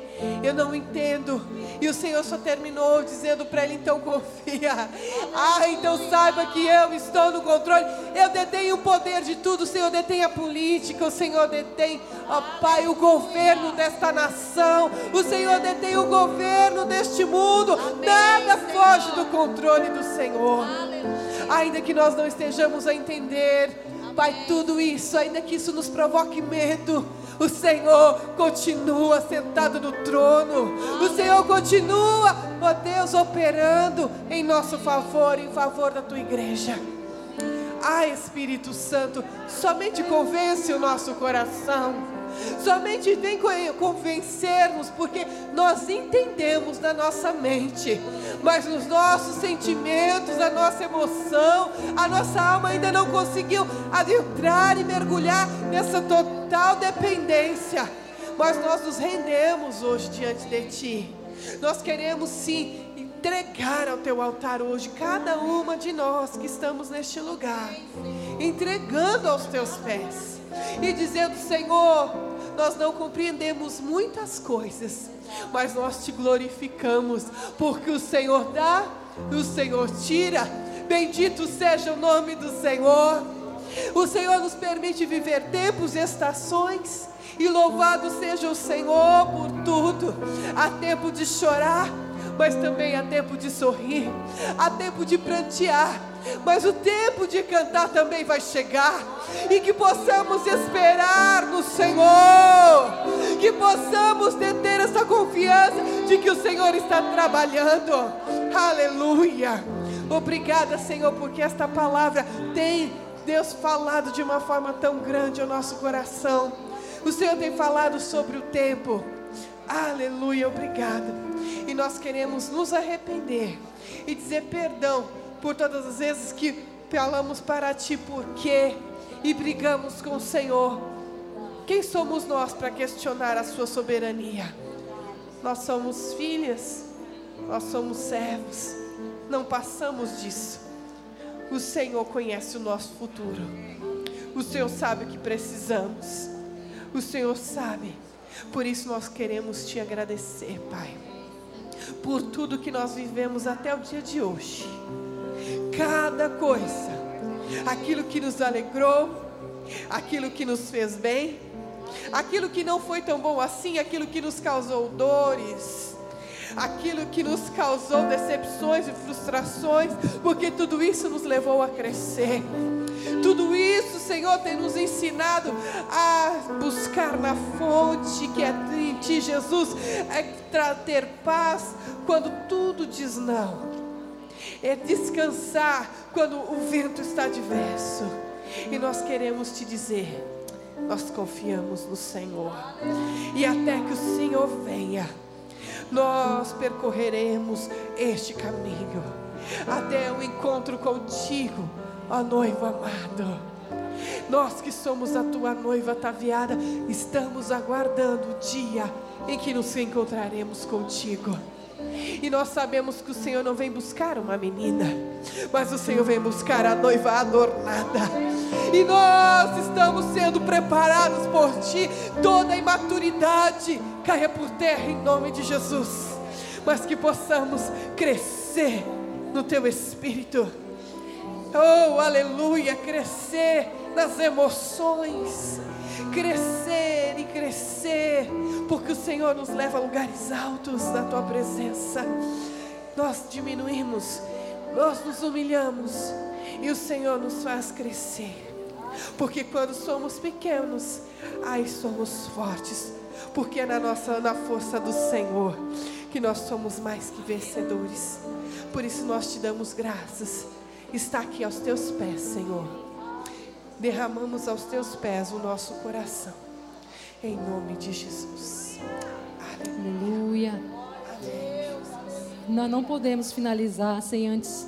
eu não entendo. E o Senhor só terminou dizendo para ele: Então confia. Ah, então saiba que eu estou no controle. Eu detenho o poder de tudo. O Senhor detém a política, o Senhor detém, ó Pai, o governo desta nação. O Senhor detém o governo deste mundo. Nada foge do controle do Senhor. Ainda que nós não estejamos a entender. Pai, tudo isso, ainda que isso nos provoque medo, o Senhor continua sentado no trono, o Senhor continua, ó Deus, operando em nosso favor, em favor da tua igreja. Ah, Espírito Santo, somente convence o nosso coração. Somente vem co- convencer-nos, porque nós entendemos na nossa mente, mas nos nossos sentimentos, a nossa emoção, a nossa alma ainda não conseguiu adentrar e mergulhar nessa total dependência. Mas nós nos rendemos hoje diante de Ti. Nós queremos sim entregar ao Teu altar hoje, cada uma de nós que estamos neste lugar, entregando aos Teus pés e dizendo: Senhor, nós não compreendemos muitas coisas, mas nós te glorificamos, porque o Senhor dá, o Senhor tira. Bendito seja o nome do Senhor. O Senhor nos permite viver tempos e estações. E louvado seja o Senhor por tudo. Há tempo de chorar, mas também há tempo de sorrir. Há tempo de prantear, mas o tempo de cantar também vai chegar. E que possamos esperar no Senhor. Que possamos ter essa confiança de que o Senhor está trabalhando. Aleluia. Obrigada, Senhor, porque esta palavra tem, Deus, falado de uma forma tão grande ao nosso coração. O Senhor tem falado sobre o tempo. Aleluia, obrigada. E nós queremos nos arrepender e dizer perdão por todas as vezes que falamos para Ti por quê e brigamos com o Senhor. Quem somos nós para questionar a Sua soberania? Nós somos filhas, nós somos servos, não passamos disso. O Senhor conhece o nosso futuro, o Senhor sabe o que precisamos, o Senhor sabe, por isso nós queremos te agradecer, Pai, por tudo que nós vivemos até o dia de hoje, cada coisa, aquilo que nos alegrou, aquilo que nos fez bem, aquilo que não foi tão bom assim, aquilo que nos causou dores, aquilo que nos causou decepções e frustrações, porque tudo isso nos levou a crescer. Tudo isso, Senhor, tem nos ensinado a buscar na fonte que é em Ti, Jesus, é ter paz quando tudo diz não. É descansar quando o vento está diverso. E nós queremos te dizer, nós confiamos no Senhor. E até que o Senhor venha, nós percorreremos este caminho até o encontro contigo, ó noivo amado. Nós que somos a tua noiva ataviada, estamos aguardando o dia em que nos encontraremos contigo. E nós sabemos que o Senhor não vem buscar uma menina, mas o Senhor vem buscar a noiva adornada. E nós estamos sendo preparados por Ti. Toda imaturidade caia por terra em nome de Jesus. Mas que possamos crescer no Teu Espírito. Oh, aleluia! Crescer nas emoções crescer e crescer, porque o Senhor nos leva a lugares altos na tua presença. Nós diminuímos, nós nos humilhamos e o Senhor nos faz crescer. Porque quando somos pequenos, aí somos fortes, porque é na nossa na força do Senhor que nós somos mais que vencedores. Por isso nós te damos graças. Está aqui aos teus pés, Senhor derramamos aos teus pés o nosso coração. Em nome de Jesus. Aleluia. Nós não podemos finalizar sem antes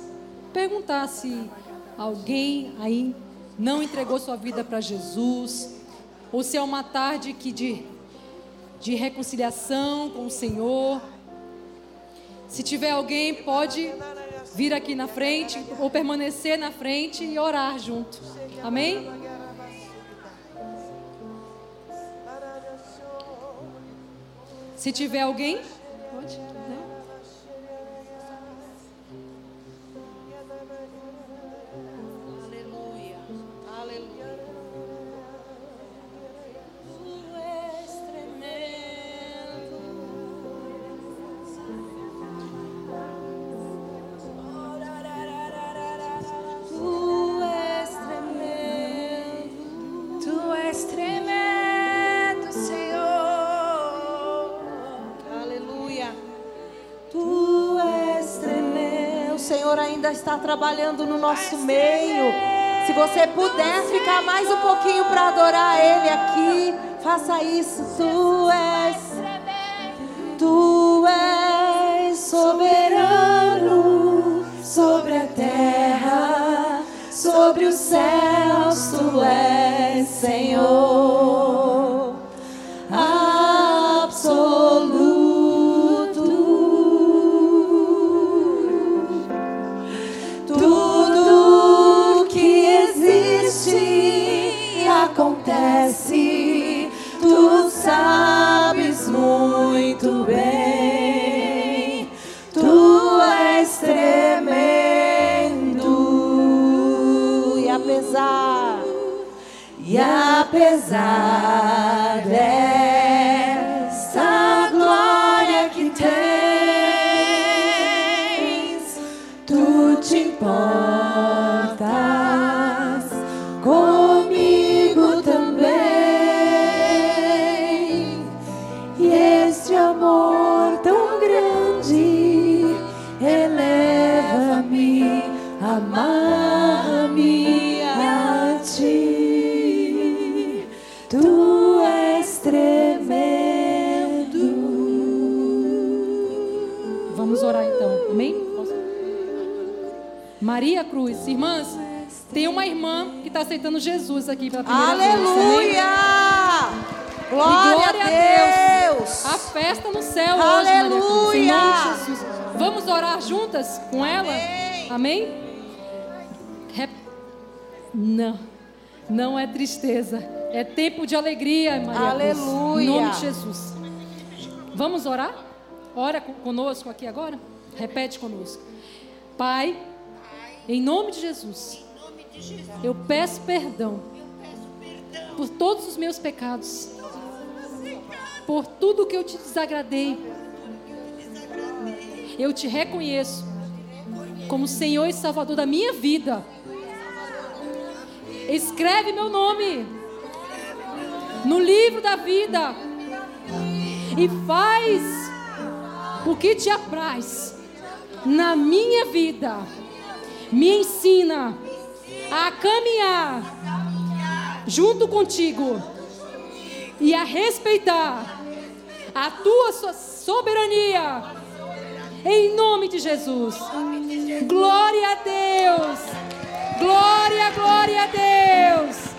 perguntar se alguém aí não entregou sua vida para Jesus, ou se é uma tarde que de, de reconciliação com o Senhor. Se tiver alguém, pode vir aqui na frente ou permanecer na frente e orar junto. Amém? Se tiver alguém, trabalhando no nosso meio. Se você puder ficar mais um pouquinho para adorar Ele aqui, faça isso. Tu és, tu és soberano sobre a terra, sobre os céus. Tu és apesar dessa Irmãs, tem uma irmã que está aceitando Jesus aqui pela primeira Aleluia! vez. Aleluia! Glória, Glória, a Deus! A festa no céu Aleluia! hoje, Maria em nome de Jesus. Vamos orar juntas com ela? Amém? Amém? Rep... Não, não é tristeza. É tempo de alegria, Maria Aleluia! Cruz, em nome de Jesus. Vamos orar? Ora conosco aqui agora? Repete conosco. Pai, em nome de Jesus. Eu peço perdão por todos os meus pecados. por tudo que eu te desagradei. Eu te reconheço como Senhor e Salvador da minha vida. Escreve meu nome no livro da vida e faz o que te apraz na minha vida. Me ensina a caminhar junto contigo e a respeitar a tua soberania. Em nome de Jesus. Glória a Deus. Glória, glória a Deus.